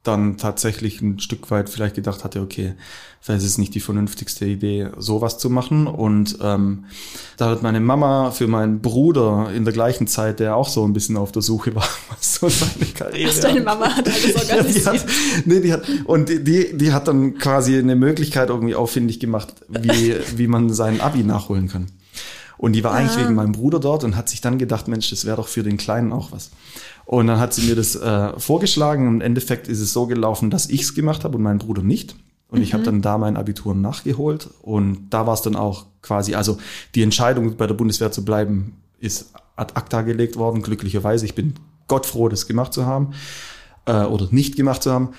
dann tatsächlich ein Stück weit vielleicht gedacht hatte, okay, vielleicht ist es nicht die vernünftigste Idee, sowas zu machen. Und ähm, da hat meine Mama für meinen Bruder in der gleichen Zeit, der auch so ein bisschen auf der Suche war, *laughs* was so seine Karriere. Ach, deine Mama hat alles organisiert. *laughs* Ja, die hat, nee, die hat, und die, die hat dann quasi eine Möglichkeit irgendwie auffindig gemacht, wie, wie man seinen Abi nachholen kann. Und die war eigentlich wegen meinem Bruder dort und hat sich dann gedacht, Mensch, das wäre doch für den Kleinen auch was. Und dann hat sie mir das äh, vorgeschlagen. Im Endeffekt ist es so gelaufen, dass ich es gemacht habe und mein Bruder nicht. Und mhm. ich habe dann da mein Abitur nachgeholt. Und da war es dann auch quasi, also die Entscheidung bei der Bundeswehr zu bleiben, ist ad acta gelegt worden, glücklicherweise. Ich bin Gott froh, das gemacht zu haben äh, oder nicht gemacht zu haben.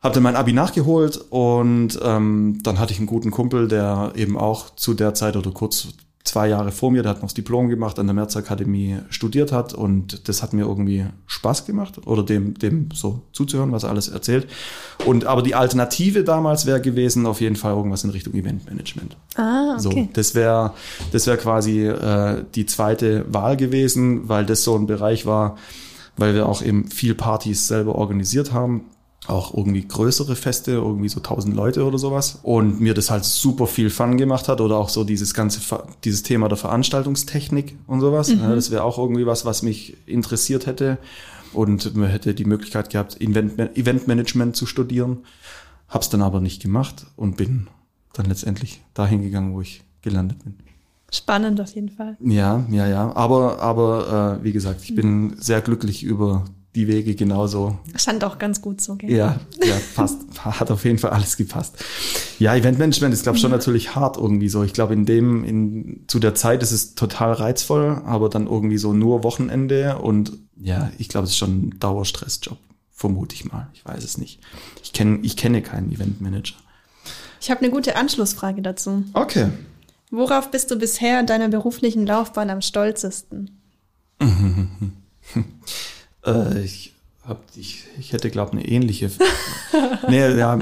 Habe dann mein Abi nachgeholt und ähm, dann hatte ich einen guten Kumpel, der eben auch zu der Zeit oder kurz zwei Jahre vor mir, der hat noch das Diplom gemacht, an der Märzakademie studiert hat und das hat mir irgendwie Spaß gemacht oder dem, dem so zuzuhören, was er alles erzählt. Und aber die Alternative damals wäre gewesen, auf jeden Fall irgendwas in Richtung Eventmanagement. Ah, okay. So, das wäre das wäre quasi äh, die zweite Wahl gewesen, weil das so ein Bereich war, weil wir auch eben viel Partys selber organisiert haben auch irgendwie größere Feste, irgendwie so tausend Leute oder sowas. Und mir das halt super viel Fun gemacht hat oder auch so dieses ganze, dieses Thema der Veranstaltungstechnik und sowas. Mhm. Ja, das wäre auch irgendwie was, was mich interessiert hätte. Und man hätte die Möglichkeit gehabt, Event, Eventmanagement zu studieren. Hab's dann aber nicht gemacht und bin dann letztendlich dahin gegangen, wo ich gelandet bin. Spannend auf jeden Fall. Ja, ja, ja. Aber, aber äh, wie gesagt, ich bin sehr glücklich über die Wege genauso. Stand auch ganz gut so. Gell? Ja, ja, passt. *laughs* Hat auf jeden Fall alles gepasst. Ja, Eventmanagement ist, glaube ich, schon ja. natürlich hart irgendwie so. Ich glaube, in dem, in, zu der Zeit ist es total reizvoll, aber dann irgendwie so nur Wochenende und ja, ich glaube, es ist schon ein Dauerstressjob. Vermute ich mal. Ich weiß es nicht. Ich kenne, ich kenne keinen Eventmanager. Ich habe eine gute Anschlussfrage dazu. Okay. Worauf bist du bisher in deiner beruflichen Laufbahn am stolzesten? *laughs* Äh, ich, hab, ich, ich hätte, glaube eine ähnliche. *laughs* nee, ja,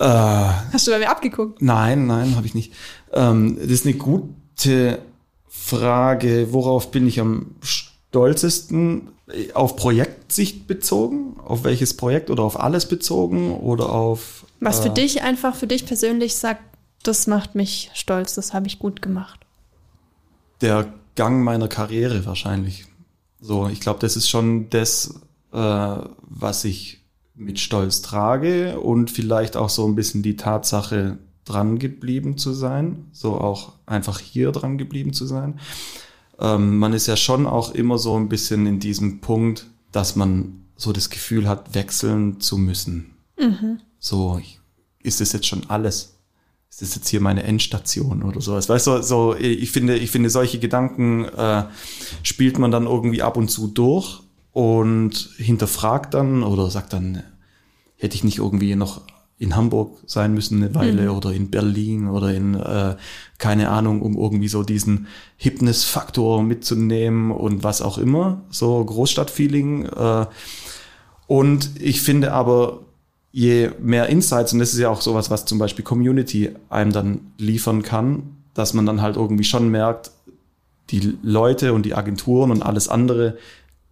äh, Hast du bei mir abgeguckt? Nein, nein, habe ich nicht. Ähm, das ist eine gute Frage. Worauf bin ich am stolzesten? Auf Projektsicht bezogen? Auf welches Projekt oder auf alles bezogen oder auf. Was für äh, dich einfach für dich persönlich sagt, das macht mich stolz, das habe ich gut gemacht. Der Gang meiner Karriere wahrscheinlich. So, ich glaube, das ist schon das, äh, was ich mit Stolz trage und vielleicht auch so ein bisschen die Tatsache, dran geblieben zu sein, so auch einfach hier dran geblieben zu sein. Ähm, man ist ja schon auch immer so ein bisschen in diesem Punkt, dass man so das Gefühl hat, wechseln zu müssen. Mhm. So, ist das jetzt schon alles? Ist das jetzt hier meine Endstation oder sowas? Weißt du, so, ich finde, ich finde, solche Gedanken äh, spielt man dann irgendwie ab und zu durch und hinterfragt dann oder sagt dann, hätte ich nicht irgendwie noch in Hamburg sein müssen eine Weile mhm. oder in Berlin oder in, äh, keine Ahnung, um irgendwie so diesen Hipness-Faktor mitzunehmen und was auch immer, so Großstadtfeeling. Äh, und ich finde aber, je mehr Insights, und das ist ja auch sowas, was zum Beispiel Community einem dann liefern kann, dass man dann halt irgendwie schon merkt, die Leute und die Agenturen und alles andere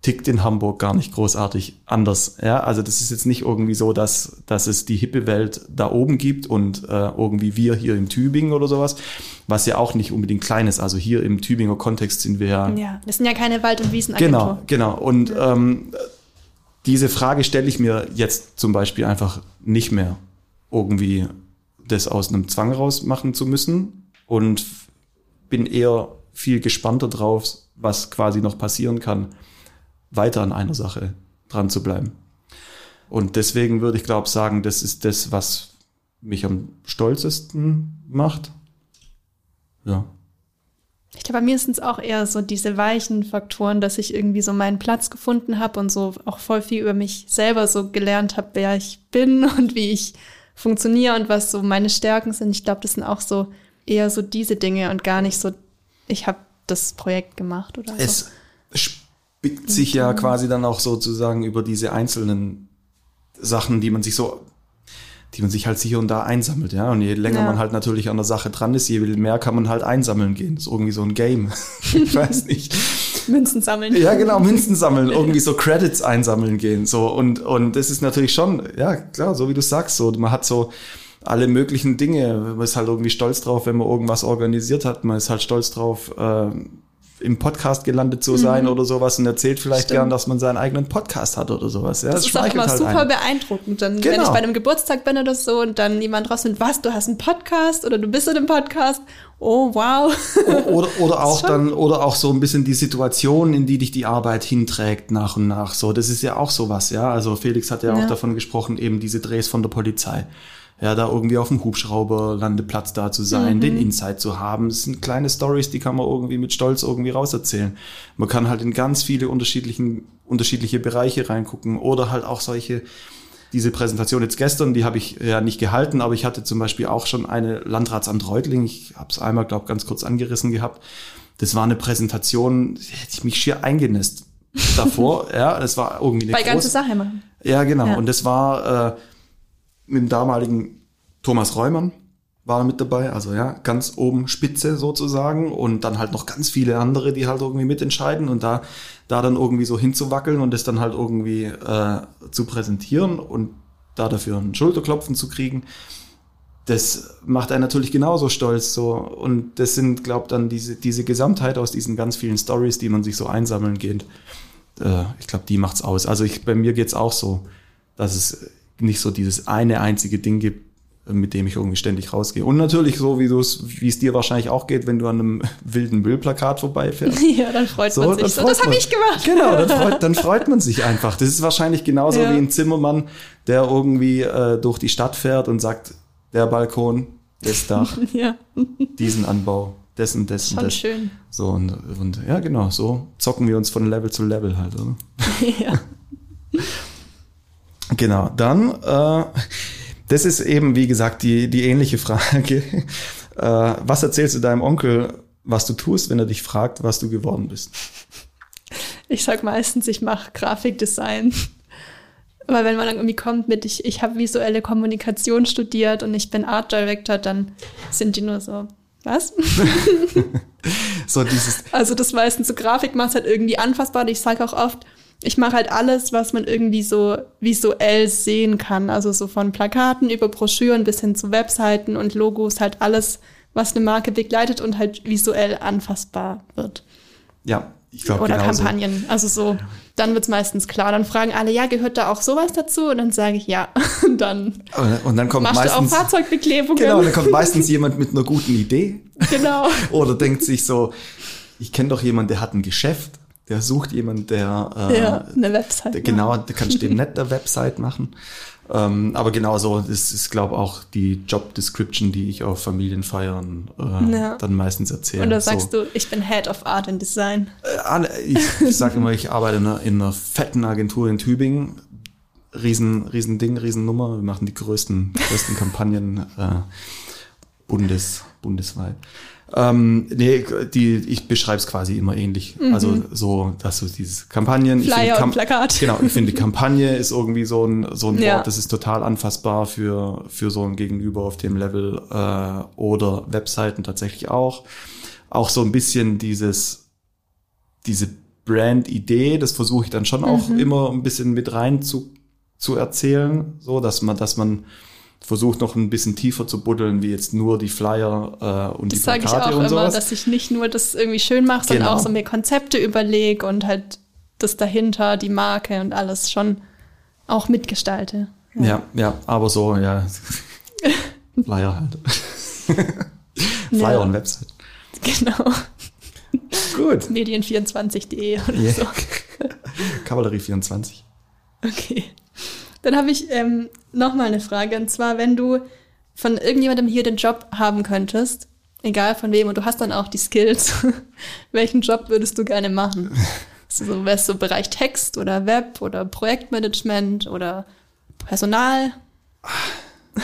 tickt in Hamburg gar nicht großartig anders. Ja, also das ist jetzt nicht irgendwie so, dass, dass es die hippe Welt da oben gibt und äh, irgendwie wir hier im Tübingen oder sowas, was ja auch nicht unbedingt klein ist. Also hier im Tübinger Kontext sind wir ja. Ja, das sind ja keine Wald- und Wiesen. Genau, genau. Und ähm, diese Frage stelle ich mir jetzt zum Beispiel einfach nicht mehr, irgendwie das aus einem Zwang raus machen zu müssen und bin eher viel gespannter drauf, was quasi noch passieren kann weiter an einer Sache dran zu bleiben. Und deswegen würde ich glaube sagen, das ist das, was mich am stolzesten macht. Ja. Ich glaube, bei mir sind es auch eher so diese weichen Faktoren, dass ich irgendwie so meinen Platz gefunden habe und so auch voll viel über mich selber so gelernt habe, wer ich bin *laughs* und wie ich funktioniere und was so meine Stärken sind. Ich glaube, das sind auch so eher so diese Dinge und gar nicht so, ich habe das Projekt gemacht oder es so bickt sich ja quasi dann auch sozusagen über diese einzelnen Sachen, die man sich so, die man sich halt hier und da einsammelt, ja. Und je länger ja. man halt natürlich an der Sache dran ist, je mehr kann man halt einsammeln gehen. Das ist irgendwie so ein Game. *laughs* ich weiß nicht. Münzen sammeln. Ja, genau, Münzen sammeln, *laughs* irgendwie so Credits einsammeln gehen, so. Und, und das ist natürlich schon, ja, klar, so wie du sagst, so, man hat so, alle möglichen Dinge. Man ist halt irgendwie stolz drauf, wenn man irgendwas organisiert hat. Man ist halt stolz drauf, äh, im Podcast gelandet zu sein mhm. oder sowas und erzählt vielleicht Stimmt. gern, dass man seinen eigenen Podcast hat oder sowas. Ja, das, das ist auch immer halt super ein. beeindruckend. Dann, genau. wenn ich bei einem Geburtstag bin oder so und dann jemand rausfindet, was, du hast einen Podcast oder du bist in einem Podcast. Oh, wow. Oder, oder *laughs* auch dann, oder auch so ein bisschen die Situation, in die dich die Arbeit hinträgt nach und nach. So, das ist ja auch sowas, ja. Also Felix hat ja, ja. auch davon gesprochen, eben diese Drehs von der Polizei ja, da irgendwie auf dem Hubschrauberlandeplatz da zu sein, mhm. den Insight zu haben. Das sind kleine Stories, die kann man irgendwie mit Stolz irgendwie rauserzählen. Man kann halt in ganz viele unterschiedlichen, unterschiedliche Bereiche reingucken oder halt auch solche, diese Präsentation jetzt gestern, die habe ich ja nicht gehalten, aber ich hatte zum Beispiel auch schon eine Landratsamt Reutling, ich habe es einmal, glaube ganz kurz angerissen gehabt. Das war eine Präsentation, hätte ich mich schier eingenässt davor. *laughs* ja, das war irgendwie eine Bei große, ganze Sache machen. Ja, genau. Ja. Und das war äh, mit dem damaligen Thomas Reumann war mit dabei, also ja, ganz oben Spitze sozusagen und dann halt noch ganz viele andere, die halt irgendwie mitentscheiden und da, da dann irgendwie so hinzuwackeln und das dann halt irgendwie äh, zu präsentieren und da dafür einen Schulterklopfen zu kriegen, das macht einen natürlich genauso stolz so und das sind, glaub dann diese diese Gesamtheit aus diesen ganz vielen Stories, die man sich so einsammeln geht. Äh, ich glaube, die macht's aus. Also ich bei mir geht's auch so, dass es nicht so dieses eine einzige Ding gibt, mit dem ich irgendwie ständig rausgehe. Und natürlich so, wie du es, wie es dir wahrscheinlich auch geht, wenn du an einem *laughs* wilden Müllplakat vorbeifährst. *laughs* Ja, dann freut so, man sich. So, das habe ich gemacht. Genau, dann freut, *laughs* dann freut man sich einfach. Das ist wahrscheinlich genauso ja. wie ein Zimmermann, der irgendwie äh, durch die Stadt fährt und sagt, der Balkon, das Dach, ja. diesen Anbau, dessen, dessen, Schon das. schön. So und, und ja, genau, so zocken wir uns von Level zu Level halt, oder? Ja. Genau, dann, äh, das ist eben, wie gesagt, die, die ähnliche Frage. *laughs* Äh, was erzählst du deinem Onkel, was du tust, wenn er dich fragt, was du geworden bist? Ich sag meistens, ich mache Grafikdesign. Aber wenn man dann irgendwie kommt mit, ich, ich habe visuelle Kommunikation studiert und ich bin Art Director, dann sind die nur so, was? *laughs* *laughs* so dieses. Also das meistens so Grafik macht halt irgendwie anfassbar. Und ich sage auch oft, ich mache halt alles, was man irgendwie so visuell sehen kann. Also so von Plakaten über Broschüren bis hin zu Webseiten und Logos, halt alles, was eine Marke begleitet und halt visuell anfassbar wird. Ja, ich glaube Oder genauso. Kampagnen. Also so, dann wird's meistens klar. Dann fragen alle, ja, gehört da auch sowas dazu? Und dann sage ich ja. *laughs* Und dann, und dann kommt machst meistens, du auch Fahrzeugbeklebungen. Genau, und dann kommt meistens jemand mit einer guten Idee. Genau. *laughs* Oder denkt sich so, ich kenne doch jemanden, der hat ein Geschäft der sucht jemand, der äh, ja, eine Website. Der, genau, der kannst dem *laughs* nicht eine Website machen. Ähm, aber genauso, das ist, glaube ich, auch die Job Description, die ich auf Familienfeiern äh, ja. dann meistens erzähle. Und da sagst so. du, ich bin Head of Art and Design. Äh, ich sage immer, ich arbeite in einer, in einer fetten Agentur in Tübingen. Riesen, riesen Ding, Riesennummer. Wir machen die größten, größten Kampagnen äh, bundes, bundesweit. Ähm, nee, die, ich beschreibe es quasi immer ähnlich. Mhm. Also so, dass so dieses Kampagnen. Flyer ich und Plakat. Genau, ich finde, *laughs* Kampagne ist irgendwie so ein, so ein ja. Wort, das ist total anfassbar für, für so ein Gegenüber auf dem Level äh, oder Webseiten tatsächlich auch. Auch so ein bisschen dieses, diese Brand-Idee, das versuche ich dann schon auch mhm. immer ein bisschen mit rein zu, zu erzählen, so dass man, dass man versucht noch ein bisschen tiefer zu buddeln, wie jetzt nur die Flyer äh, und das die Plakate und sowas. Das sage ich auch immer, dass ich nicht nur das irgendwie schön mache, sondern genau. auch so mir Konzepte überlege und halt das dahinter, die Marke und alles schon auch mitgestalte. Ja, ja, ja aber so, ja. *laughs* Flyer halt. *laughs* Flyer ja. und Website. Genau. Gut. Medien24.de oder yeah. so. *laughs* Kavallerie24. Okay. Dann habe ich ähm, noch mal eine Frage. Und zwar, wenn du von irgendjemandem hier den Job haben könntest, egal von wem, und du hast dann auch die Skills, *laughs* welchen Job würdest du gerne machen? *laughs* Also, wärst du so Bereich Text oder Web oder Projektmanagement oder Personal? *laughs*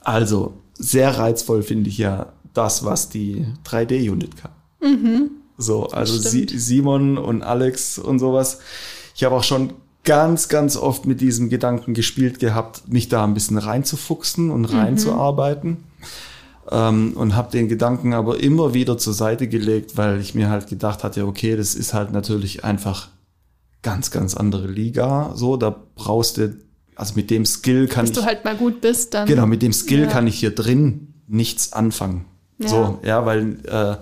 Also, sehr reizvoll finde ich ja das, was die 3D-Unit kann. Mhm. So, also Simon und Alex und sowas. Ich habe auch schon ganz, ganz oft mit diesem Gedanken gespielt gehabt, mich da ein bisschen reinzufuchsen und mhm. reinzuarbeiten. Mhm. Ähm, und habe den Gedanken aber immer wieder zur Seite gelegt, weil ich mir halt gedacht hatte, okay, das ist halt natürlich einfach ganz, ganz andere Liga. So, da brauchst du, also mit dem Skill kann Dass ich. du halt mal gut bist, dann. Genau, mit dem Skill ja. kann ich hier drin nichts anfangen. Ja. So, ja, weil äh,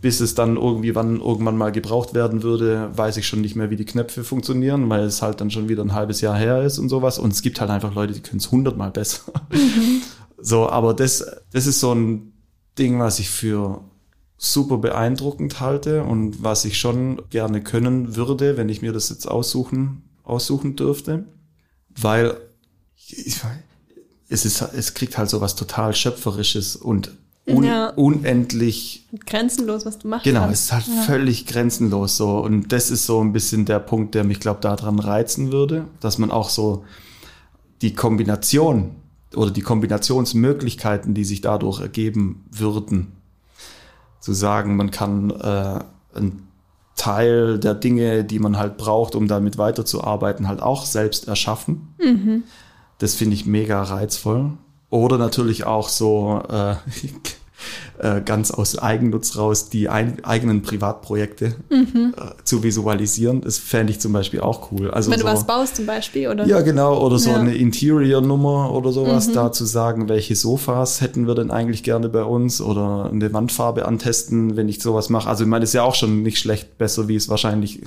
bis es dann irgendwie wann irgendwann mal gebraucht werden würde, weiß ich schon nicht mehr, wie die Knöpfe funktionieren, weil es halt dann schon wieder ein halbes Jahr her ist und sowas. Und es gibt halt einfach Leute, die können es hundertmal besser. Mhm. *laughs* So, aber das, das ist so ein Ding, was ich für super beeindruckend halte und was ich schon gerne können würde, wenn ich mir das jetzt aussuchen, aussuchen dürfte. Weil ich, es ist, es kriegt halt so was total Schöpferisches und un ja. unendlich grenzenlos, was du machst. Genau, kannst. es ist halt ja. völlig grenzenlos so. Und das ist so ein bisschen der Punkt, der mich, glaube daran reizen würde, dass man auch so die Kombination oder die Kombinationsmöglichkeiten, die sich dadurch ergeben würden, zu sagen, man kann äh, einen Teil der Dinge, die man halt braucht, um damit weiterzuarbeiten, halt auch selbst erschaffen. Mhm. Das finde ich mega reizvoll. Oder natürlich auch so äh, *laughs* äh, ganz aus Eigennutz raus die ein, eigenen Privatprojekte mhm. äh, zu visualisieren. Das fände ich zum Beispiel auch cool. Also Wenn so, du was baust zum Beispiel, oder? Ja, genau. Oder so ja. eine Interior-Nummer oder sowas, mhm. da zu sagen, welche Sofas hätten wir denn eigentlich gerne bei uns oder eine Wandfarbe antesten, wenn ich sowas mache. Also ich meine, das ist ja auch schon nicht schlecht, besser, wie es wahrscheinlich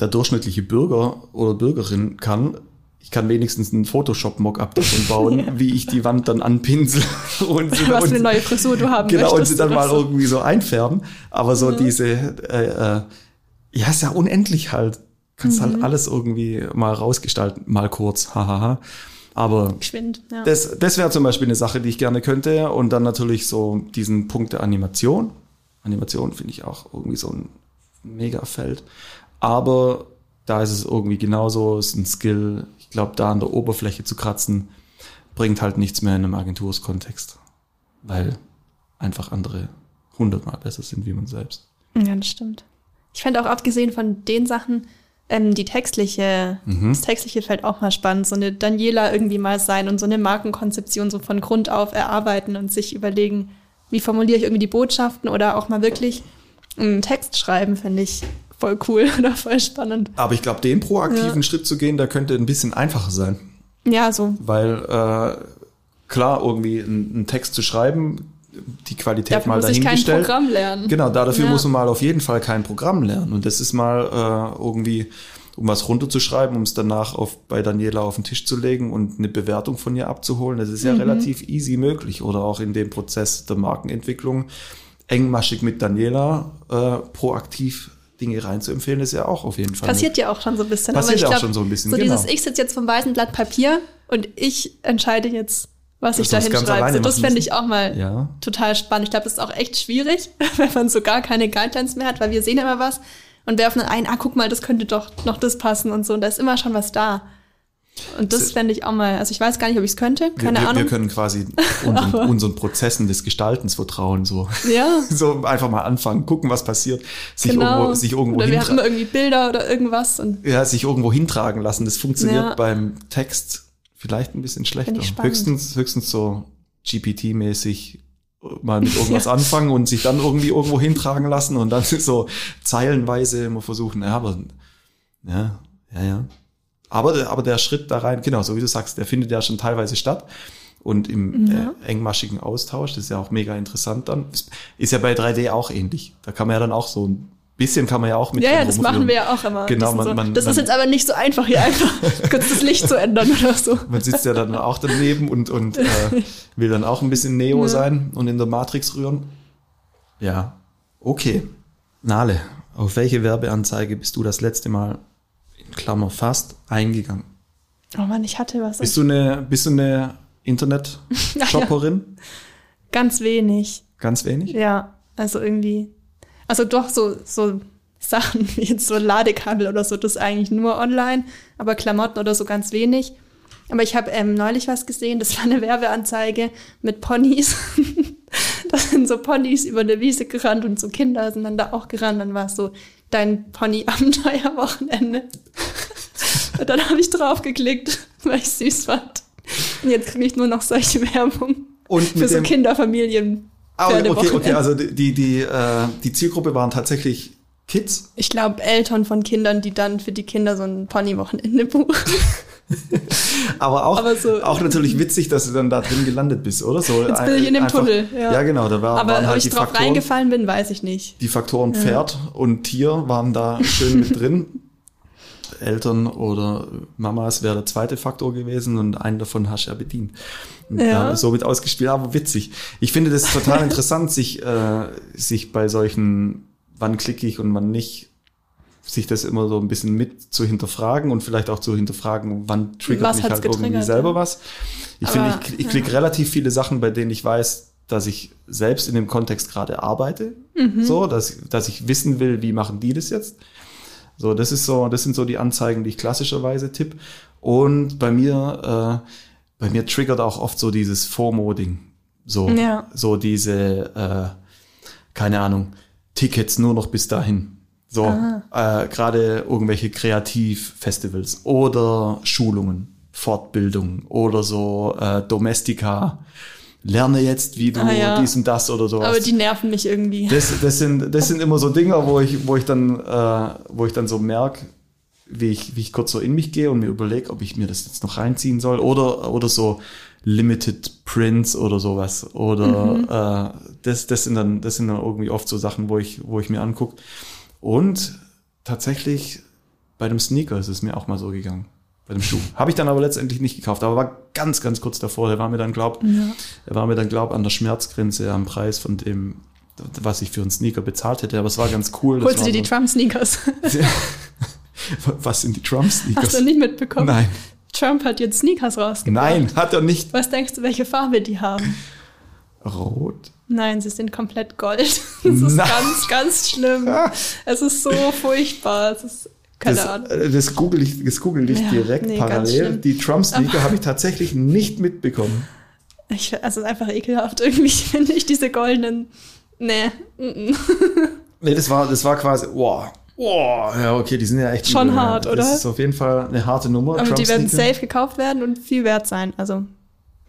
der durchschnittliche Bürger oder Bürgerin kann ich kann wenigstens einen Photoshop-Mockup davon bauen, *laughs* ja. wie ich die Wand dann anpinsel *laughs* und sie, Was für eine neue Frisur du haben Genau, und sie dann mal so. irgendwie so einfärben. Aber so mhm. diese, äh, äh, ja, ist ja unendlich halt. Kannst halt mhm. halt alles irgendwie mal rausgestalten, mal kurz, hahaha. Aber Geschwind, ja. das, das wäre zum Beispiel eine Sache, die ich gerne könnte. Und dann natürlich so diesen Punkt der Animation. Animation finde ich auch irgendwie so ein Mega-Feld. Aber da ist es irgendwie genauso, ist ein Skill. Ich glaube, da an der Oberfläche zu kratzen, bringt halt nichts mehr in einem Agenturskontext, weil einfach andere hundertmal besser sind wie man selbst. Ja, das stimmt. Ich fände auch abgesehen von den Sachen, ähm, die textliche, mhm. das textliche Feld auch mal spannend, so eine Daniela irgendwie mal sein und so eine Markenkonzeption so von Grund auf erarbeiten und sich überlegen, wie formuliere ich irgendwie die Botschaften oder auch mal wirklich einen Text schreiben, finde ich voll cool *laughs* oder voll spannend. Aber ich glaube, den proaktiven ja. Schritt zu gehen, da könnte ein bisschen einfacher sein. Ja, so. Weil äh, klar, irgendwie einen Text zu schreiben, die Qualität dafür mal dahingestellt. Muss ich kein Programm lernen. Genau, dafür ja. muss man mal auf jeden Fall kein Programm lernen. Und das ist mal äh, irgendwie, um was runterzuschreiben, um es danach auf, bei Daniela auf den Tisch zu legen und eine Bewertung von ihr abzuholen. Das ist ja mhm. relativ easy möglich. Oder auch in dem Prozess der Markenentwicklung engmaschig mit Daniela äh, proaktiv Dinge reinzuempfehlen, ist ja auch auf jeden Fall. Passiert ja auch schon so ein bisschen. Passiert ja auch glaub, schon so ein bisschen. So genau. dieses, ich sitze jetzt vom weißen Blatt Papier und ich entscheide jetzt, was ich da hinschreibe. Das fände ich auch mal ja. total spannend. Ich glaube, das ist auch echt schwierig, *laughs* wenn man so gar keine Guidelines mehr hat, weil wir sehen immer was und werfen dann ein, ah, guck mal, das könnte doch noch das passen und so. Und da ist immer schon was da. Und das fände ich auch mal, also ich weiß gar nicht, ob ich es könnte, keine wir, Ahnung. Wir können quasi *laughs* unseren, unseren, Prozessen des Gestaltens vertrauen, so. Ja. *laughs* so einfach mal anfangen, gucken, was passiert, sich genau. irgendwo, sich irgendwo Oder wir haben irgendwie Bilder oder irgendwas und. Ja, sich irgendwo hintragen lassen. Das funktioniert ja. beim Text vielleicht ein bisschen schlechter. Höchstens, höchstens so GPT-mäßig mal mit irgendwas *laughs* ja. anfangen und sich dann irgendwie irgendwo hintragen lassen und dann so zeilenweise immer versuchen, ja, aber, ja, ja, ja. Aber, aber der Schritt da rein, genau, so wie du sagst, der findet ja schon teilweise statt. Und im ja. äh, engmaschigen Austausch, das ist ja auch mega interessant dann. Ist ja bei 3D auch ähnlich. Da kann man ja dann auch so ein bisschen kann man ja auch mit. Ja, ja, das machen wir ja auch immer. Genau, man, so. man, das ist jetzt aber nicht so einfach, hier einfach *laughs* kurz das Licht zu ändern oder so. Man sitzt ja dann auch daneben und, und äh, *laughs* will dann auch ein bisschen Neo ja. sein und in der Matrix rühren. Ja, okay. Nale, auf welche Werbeanzeige bist du das letzte Mal Klammer fast eingegangen? Oh Mann, ich hatte was. Bist du eine, bist du eine Internet-Shopperin? *laughs* Ganz wenig. Ganz wenig? Ja, also irgendwie also doch so, so Sachen *laughs* wie jetzt so Ladekabel oder so, das eigentlich nur online, aber Klamotten oder so ganz wenig. Aber ich habe ähm, neulich was gesehen, das war eine Werbeanzeige mit Ponys. *laughs* da sind so Ponys über eine Wiese gerannt und so Kinder sind dann da auch gerannt. Dann war es so dein Pony-Abenteuer-Wochenende. und dann habe ich drauf geklickt, weil ich süß fand. Und jetzt kriege ich nur noch solche Werbung und für so Kinderfamilien. Ah, okay, okay, okay, also die, die, äh, die Zielgruppe waren tatsächlich Kids? Ich glaube Eltern von Kindern, die dann für die Kinder so ein Pony-Wochenende buchen. Aber auch, aber so, auch natürlich witzig, dass du dann da drin gelandet bist, oder? So Jetzt bin ich in dem einfach, Tunnel. Ja. ja, genau. Da war, aber waren halt ob ich drauf Faktoren, reingefallen bin, weiß ich nicht. Die Faktoren Pferd ja. und Tier waren da schön mit drin. Eltern oder Mamas wäre der zweite Faktor gewesen und einen davon hast du ja bedient. Und ja. somit ausgespielt, aber witzig. Ich finde das total *laughs* interessant, sich, äh, sich bei solchen, wann klicke ich und wann nicht, sich das immer so ein bisschen mit zu hinterfragen und vielleicht auch zu hinterfragen, wann triggert was mich halt irgendwie selber ja. was. Ich finde, ich, ich klicke ja. relativ viele Sachen, bei denen ich weiß, dass ich selbst in dem Kontext gerade arbeite, mhm. so, dass, dass ich wissen will, wie machen die das jetzt. So, das ist so, das sind so die Anzeigen, die ich klassischerweise tipp. Und bei mir, äh, bei mir triggert auch oft so dieses FOMO-Ding. So, ja. so diese, äh, keine Ahnung, Tickets nur noch bis dahin. So, äh, gerade irgendwelche Kreativfestivals oder Schulungen, Fortbildung oder so äh, Domestika lerne jetzt, wie du ah, ja. dies und das oder sowas. Aber die nerven mich irgendwie. Das, das, sind, das sind immer so Dinge, wo ich, wo ich dann, äh, wo ich dann so merke, wie ich, wie ich kurz so in mich gehe und mir überlege, ob ich mir das jetzt noch reinziehen soll oder, oder so Limited Prints oder sowas. Oder mhm. äh, das, das sind dann, das sind dann irgendwie oft so Sachen, wo ich, wo ich mir angucke. Und tatsächlich bei dem Sneaker ist es mir auch mal so gegangen bei dem Schuh. Habe ich dann aber letztendlich nicht gekauft, aber war ganz, ganz kurz davor. Der war mir dann, glaub, ja. der war mir dann, glaub, an der Schmerzgrenze am Preis von dem, was ich für einen Sneaker bezahlt hätte. Aber es war ganz cool. Holst du dir die Trump-Sneakers? *laughs* was sind die Trump-Sneakers? Hast du nicht mitbekommen? Nein. Trump hat jetzt Sneakers rausgebracht. Nein, hat er nicht. Was denkst du, welche Farbe die haben? Rot. Nein, sie sind komplett gold. *laughs* Das ist Na. ganz, ganz schlimm. *laughs* es ist so furchtbar. Es ist keine das, Ahnung. Äh, das google ich, das google ich ja, direkt nee, parallel. Die Trump-Sneaker habe ich tatsächlich nicht mitbekommen. Ich, also einfach ekelhaft irgendwie, *laughs* finde ich, diese goldenen. Nee. nee, das war, das war quasi, wow. Oh, ja, okay, die sind ja echt schon übel, hart, ja. oder? Das ist auf jeden Fall eine harte Nummer. Aber die werden safe gekauft werden und viel wert sein. Also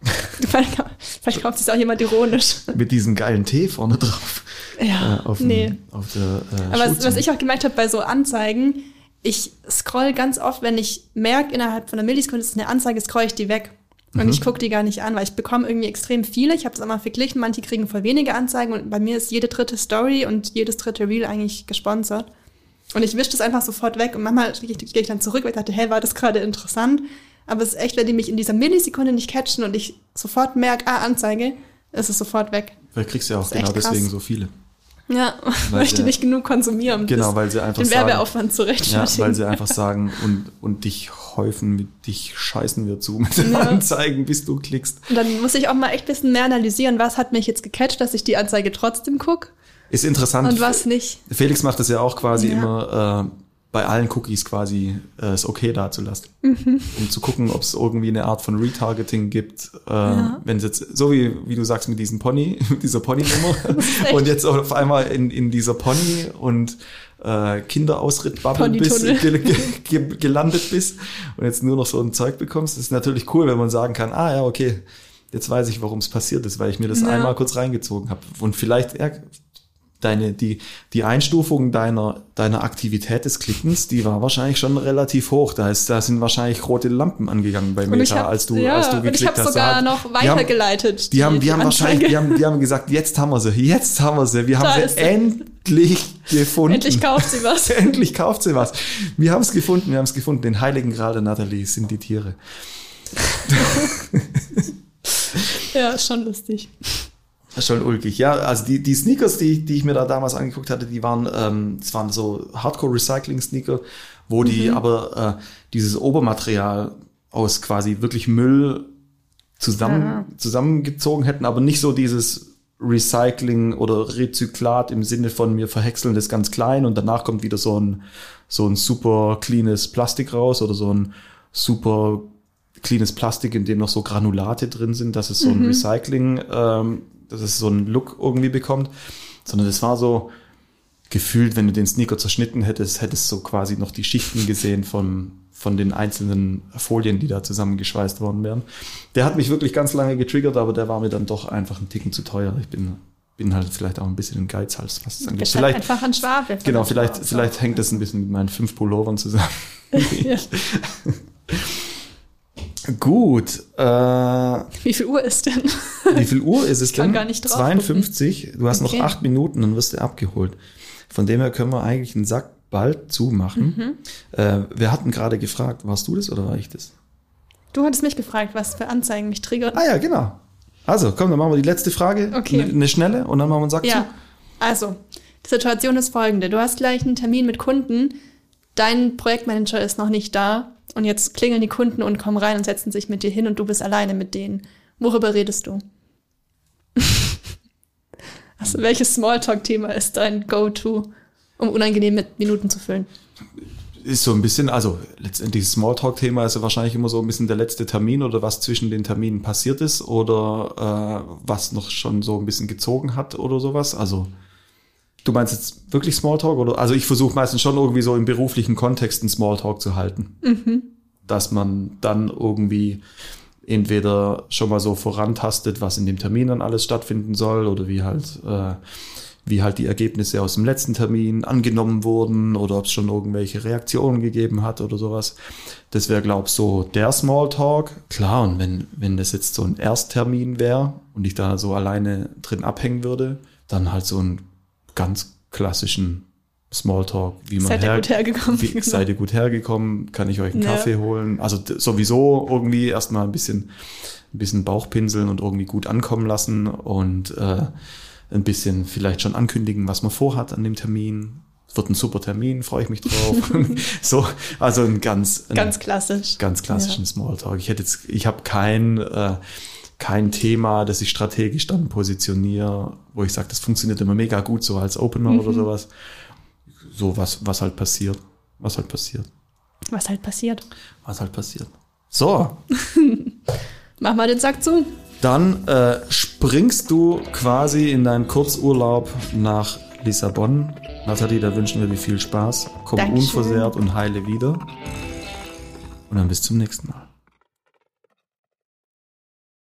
*laughs* vielleicht, vielleicht kauft sich auch jemand ironisch. Mit diesem geilen Tee vorne drauf. Ja, äh, auf nee. Dem, auf der, äh, Aber was, was ich auch gemerkt habe bei so Anzeigen, ich scroll ganz oft, wenn ich merke, innerhalb von einer Millisekunde ist eine Anzeige, scroll ich die weg. Und mhm. ich gucke die gar nicht an, weil ich bekomme irgendwie extrem viele. Ich habe es einmal verglichen, manche kriegen voll wenige Anzeigen und bei mir ist jede dritte Story und jedes dritte Reel eigentlich gesponsert. Und ich wische das einfach sofort weg und manchmal gehe ich dann zurück, weil ich dachte, hey, war das gerade interessant? Aber es ist echt, wenn die mich in dieser Millisekunde nicht catchen und ich sofort merke, ah, Anzeige, ist es sofort weg. Vielleicht kriegst du ja auch genau deswegen so viele. Ja, *laughs* weil möchte nicht genug konsumieren, um genau, weil sie einfach den Werbeaufwand zu Ja, weil sie *laughs* einfach sagen und, und dich häufen, mit dich scheißen wir zu mit den ja. Anzeigen, bis du klickst. Und dann muss ich auch mal echt ein bisschen mehr analysieren, was hat mich jetzt gecatcht, dass ich die Anzeige trotzdem gucke. Ist interessant. Und was nicht. Felix macht das ja auch quasi ja. immer äh, bei allen Cookies quasi äh, es okay dazulassen. Mhm. Um zu gucken, ob es irgendwie eine Art von Retargeting gibt. Äh, ja. Wenn es jetzt, so wie, wie du sagst, mit diesem Pony, *laughs* mit dieser Pony-Nummer *laughs* und jetzt auf einmal in, in dieser Pony und äh, Kinderausritt-Bubble bist, ge, ge, gelandet bist und jetzt nur noch so ein Zeug bekommst, das ist natürlich cool, wenn man sagen kann, ah ja, okay, jetzt weiß ich, warum es passiert ist, weil ich mir das ja. einmal kurz reingezogen habe. Und vielleicht, ja, deine, die, die Einstufung deiner, deiner Aktivität des Klickens, die war wahrscheinlich schon relativ hoch. Da ist, da sind wahrscheinlich rote Lampen angegangen bei Meta, hab, als du, ja, als du geklickt und ich habe sogar noch weitergeleitet. Die, haben, die, die haben, wahrscheinlich, die haben, die haben gesagt, jetzt haben wir sie, jetzt haben wir sie, wir da haben sie endlich gefunden. Endlich kauft sie was. *laughs* endlich kauft sie was. Wir haben es gefunden, wir haben es gefunden. Den heiligen Gral der Natalie sind die Tiere. *laughs* ja, schon lustig. Das ist schon ulkig. Ja, also die, die Sneakers, die, die ich mir da damals angeguckt hatte, die waren, ähm, das waren so Hardcore-Recycling-Sneaker, wo die mhm. aber äh, dieses Obermaterial aus quasi wirklich Müll zusammen, ja. zusammengezogen hätten, aber nicht so dieses Recycling oder Rezyklat im Sinne von wir verhäckseln das ganz klein und danach kommt wieder so ein, so ein super cleanes Plastik raus oder so ein super cleanes Plastik, in dem noch so Granulate drin sind, dass es so ein mhm. Recycling ähm, dass es so einen Look irgendwie bekommt, sondern es war so gefühlt, wenn du den Sneaker zerschnitten hättest, hättest du so quasi noch die Schichten gesehen von, von den einzelnen Folien, die da zusammengeschweißt worden wären. Der hat mich wirklich ganz lange getriggert, aber der war mir dann doch einfach ein Ticken zu teuer. Ich bin bin halt vielleicht auch ein bisschen ein Geizhals, was es angeht. Vielleicht einfach ein Schwabe. Genau, vielleicht, vielleicht hängt das ein bisschen mit meinen fünf Pullovern zusammen. *laughs* *laughs* ja. Gut. Äh, wie viel Uhr ist denn? Wie viel Uhr ist es ich denn? Kann gar nicht drauf 52. Gucken. Du hast okay. noch acht Minuten, dann wirst du abgeholt. Von dem her können wir eigentlich einen Sack bald zumachen. Mhm. Äh, wir hatten gerade gefragt, warst du das oder war ich das? Du hattest mich gefragt, was für Anzeigen mich triggern. Ah ja, genau. Also, komm, dann machen wir die letzte Frage. Okay. Eine schnelle und dann machen wir einen Sack ja. zu. Also, die Situation ist folgende. Du hast gleich einen Termin mit Kunden. Dein Projektmanager ist noch nicht da und jetzt klingeln die Kunden und kommen rein und setzen sich mit dir hin und du bist alleine mit denen. Worüber redest du? *laughs* also, welches Smalltalk-Thema ist dein Go-To, um unangenehme Minuten zu füllen? Ist so ein bisschen, also letztendlich Smalltalk-Thema ist ja wahrscheinlich immer so ein bisschen der letzte Termin oder was zwischen den Terminen passiert ist oder äh, was noch schon so ein bisschen gezogen hat oder sowas. Also Du meinst jetzt wirklich Smalltalk oder? Also ich versuche meistens schon irgendwie so im beruflichen Kontext einen Smalltalk zu halten. Mhm. Dass man dann irgendwie entweder schon mal so vorantastet, was in dem Termin dann alles stattfinden soll oder wie halt, äh, wie halt die Ergebnisse aus dem letzten Termin angenommen wurden oder ob es schon irgendwelche Reaktionen gegeben hat oder sowas. Das wäre, glaube ich, so der Smalltalk. Klar, und wenn, wenn das jetzt so ein Ersttermin wäre und ich da so alleine drin abhängen würde, dann halt so ein ganz klassischen Smalltalk, wie man seid her, gut hergekommen. Wie, genau. Seid ihr gut hergekommen? Kann ich euch einen ja. Kaffee holen? Also sowieso irgendwie erstmal ein bisschen, ein bisschen Bauchpinseln und irgendwie gut ankommen lassen und äh, ein bisschen vielleicht schon ankündigen, was man vorhat an dem Termin. Wird ein super Termin, freue ich mich drauf. *laughs* *laughs* so, also ein ganz, ein, ganz klassisch, ganz klassischen ja. Smalltalk. Ich hätte jetzt, ich habe kein äh, kein Thema, das ich strategisch dann positioniere, wo ich sage, das funktioniert immer mega gut, so als Opener mhm. oder sowas. So was, was halt passiert. Was halt passiert. Was halt passiert. Was halt passiert. So. *laughs* Mach mal den Sack zu. Dann äh, springst du quasi in deinen Kurzurlaub nach Lissabon. Nathalie, da wünschen wir dir viel Spaß. Komm Dankeschön. unversehrt und heile wieder. Und dann bis zum nächsten Mal.